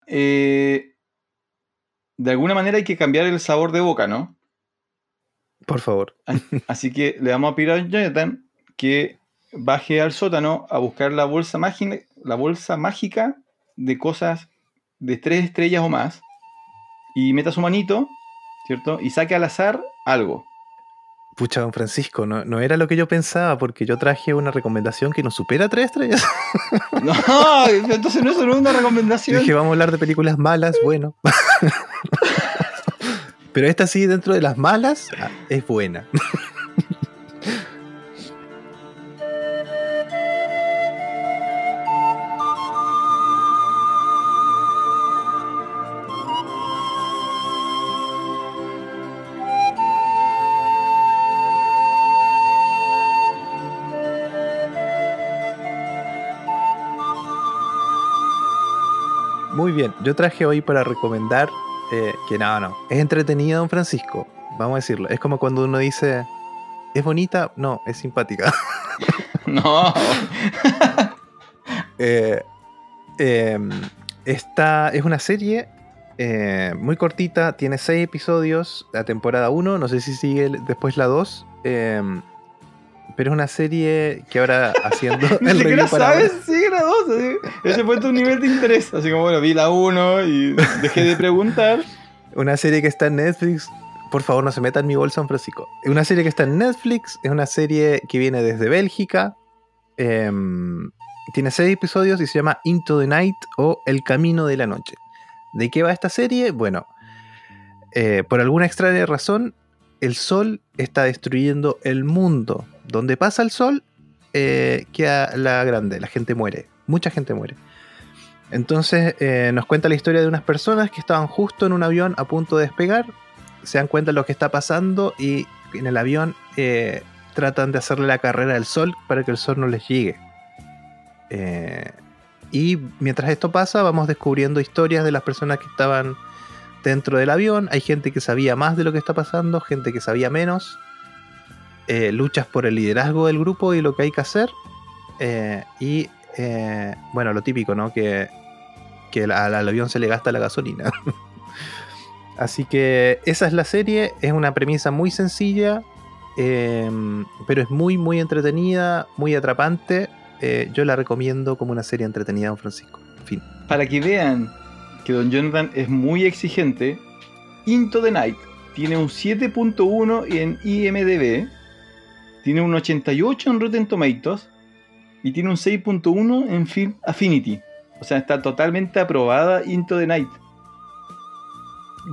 Eh, de alguna manera hay que cambiar el sabor de boca, ¿no? Por favor. <laughs> Así que le vamos a pedir a Jonathan que baje al sótano a buscar la bolsa mágica, la bolsa mágica de cosas de tres estrellas o más y meta su manito, ¿cierto? Y saque al azar algo. Pucha, don Francisco, no, no era lo que yo pensaba porque yo traje una recomendación que no supera tres estrellas. <laughs> No, entonces no es solo una recomendación. Dije, vamos a hablar de películas malas, bueno. <laughs> Pero esta sí, dentro de las malas, ah, es buena. <laughs> yo traje hoy para recomendar eh, que no, no, es entretenida, don Francisco, vamos a decirlo. Es como cuando uno dice, ¿es bonita? No, es simpática. <laughs> No. <laughs> Eh, eh, esta es una serie eh, muy cortita, tiene seis episodios, la temporada 1, no sé si sigue después la 2. Pero es una serie que ahora haciendo <laughs> Ni <laughs> el review para sabes ahora- la 2. Así. Ese fue tu nivel de interés. Así como, bueno, vi la 1 y dejé de preguntar. Una serie que está en Netflix. Por favor, no se meta en mi bolsa, don Francisco. Es una serie que está en Netflix. Es una serie que viene desde Bélgica. em, tiene seis episodios y se llama Into the Night o El Camino de la Noche. ¿De qué va esta serie? Bueno, eh, por alguna extraña razón, el sol está destruyendo el mundo. Donde pasa el sol, eh, queda la grande, la gente muere. Mucha gente muere. Entonces eh, nos cuenta la historia de unas personas que estaban justo en un avión a punto de despegar, se dan cuenta de lo que está pasando y en el avión eh, tratan de hacerle la carrera al sol para que el sol no les llegue. Eh, y mientras esto pasa vamos descubriendo historias de las personas que estaban dentro del avión. Hay gente que sabía más de lo que está pasando, gente que sabía menos. eh, luchas por el liderazgo del grupo y lo que hay que hacer. eh, y eh, bueno, lo típico, ¿no? Que, que al, avión se le gasta la gasolina. <laughs> Así que esa es la serie, es una premisa muy sencilla, eh, pero es muy, muy entretenida, muy atrapante. Yo la recomiendo como una serie entretenida, don Francisco. Fin. Para que vean que Don Jonathan es muy exigente, Into the Night tiene un 7.1 en IMDb, tiene un 88 en Rotten Tomatoes y tiene un 6.1 en Film Affinity. O sea, está totalmente aprobada Into the Night.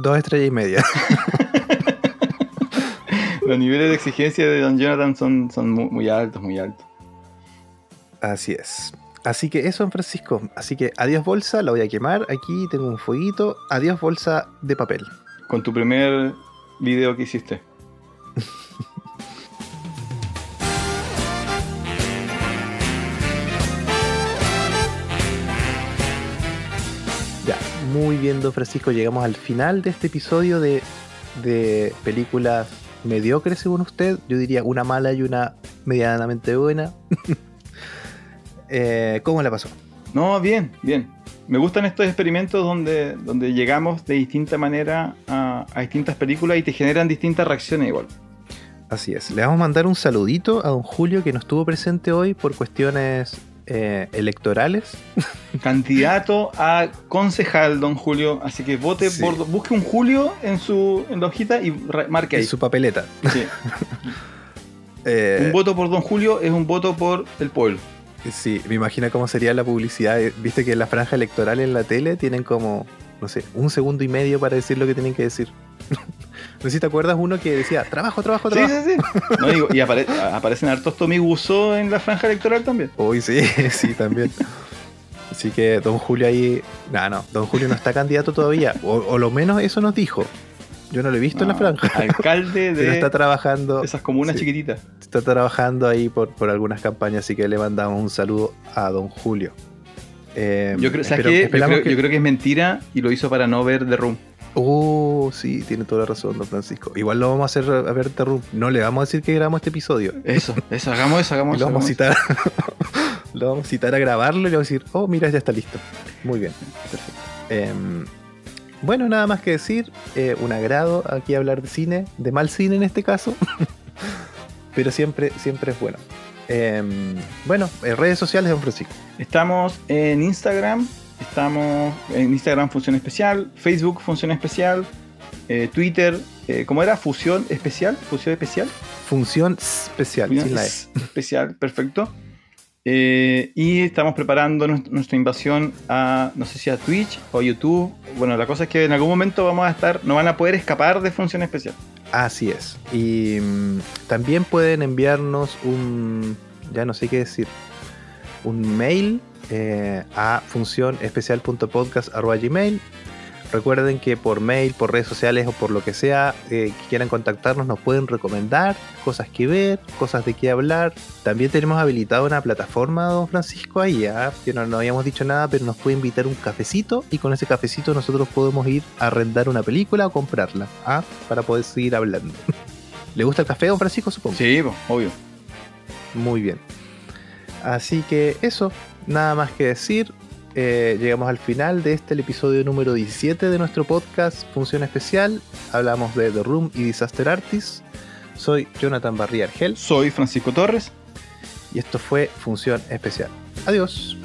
Dos estrellas y media. <laughs> Los niveles de exigencia de Don Jonathan son, son muy, muy altos, muy altos. Así es. Así que eso, don Francisco. Así que adiós bolsa, la voy a quemar. Aquí tengo un fueguito. Adiós bolsa de papel. Con tu primer video que hiciste. <laughs> Ya, muy bien, don Francisco. Llegamos al final de este episodio de, de películas mediocres, según usted. Yo diría una mala y una medianamente buena. <laughs> Eh, ¿Cómo la pasó? No, bien, bien. Me gustan estos experimentos donde, donde llegamos de distinta manera a, a distintas películas y te generan distintas reacciones igual. Así es. Le vamos a mandar un saludito a don Julio que no estuvo presente hoy por cuestiones eh, electorales. <laughs> Candidato a concejal, don Julio. Así que vote Sí. por. Busque un Julio en su en la hojita y marque ahí. En su papeleta. Sí. <laughs> Eh, Un voto por don Julio es un voto por el pueblo. Sí, me imagino cómo sería la publicidad. Eh, Viste que en la franja electoral en la tele tienen como, no sé, un segundo y medio para decir lo que tienen que decir. <laughs> no sé si te acuerdas uno que decía, trabajo, trabajo, Sí, trabajo. sí, sí. <laughs> No, digo, y apare- aparecen hartos Tommy en la franja electoral también. Uy, sí, <laughs> sí, también. Así que don Julio ahí, no, no, don Julio no está candidato todavía. O, o lo menos eso nos dijo. Yo no lo he visto en la franja. Alcalde <laughs> Pero está de trabajando. esas comunas sí. chiquititas. está trabajando ahí por, por algunas campañas, así que le mandamos un saludo a don Julio. Eh, Yo creo, que- yo creo que es mentira y lo hizo para no ver The Room. Oh, sí, tiene toda la razón, don Francisco. Igual lo vamos a hacer a ver The Room. No le vamos a decir que grabamos este episodio. Eso, eso, hagamos eso, hagamos <laughs> Y lo eso. vamos a citar. <laughs> lo vamos a citar a grabarlo y le vamos a decir, oh, mira, ya está listo. Muy bien. Em, bueno, nada más que decir. eh, un agrado aquí hablar de cine, de mal cine en este caso. <laughs> Pero siempre, siempre es bueno. Em, bueno, eh, redes sociales don Francisco. Estamos en Instagram, estamos en Instagram Función Especial, Facebook Función Especial, eh, Twitter, eh, ¿cómo era? Fusión Especial, Fusión Especial. Función especial, sin la E. Especial, perfecto. Eh, y estamos preparando nuestra, invasión a, no sé si a Twitch o YouTube. Bueno, la cosa es que en algún momento vamos a estar, no van a poder escapar de Función Especial. Así es. Y mm, también pueden enviarnos un, ya no sé qué decir, un mail eh, a funcionespecial.podcast.gmail. Recuerden que por mail, por redes sociales o por lo que sea eh, que quieran contactarnos, nos pueden recomendar cosas que ver, cosas de qué hablar. También tenemos habilitado una plataforma, don Francisco, ahí, ¿ah? que no, no habíamos dicho nada, pero nos puede invitar un cafecito y con ese cafecito nosotros podemos ir a arrendar una película o comprarla, ¿ah? para poder seguir hablando. <laughs> ¿Le gusta el café, don Francisco, supongo? Sí, obvio. Muy bien. Así que eso, nada más que decir. Eh, llegamos al final de este el episodio número 17 de nuestro podcast Función Especial. Hablamos de The Room y Disaster Artist. Soy Jonathan Barría Argel Soy Francisco Torres. y esto fue Función Especial. Adiós.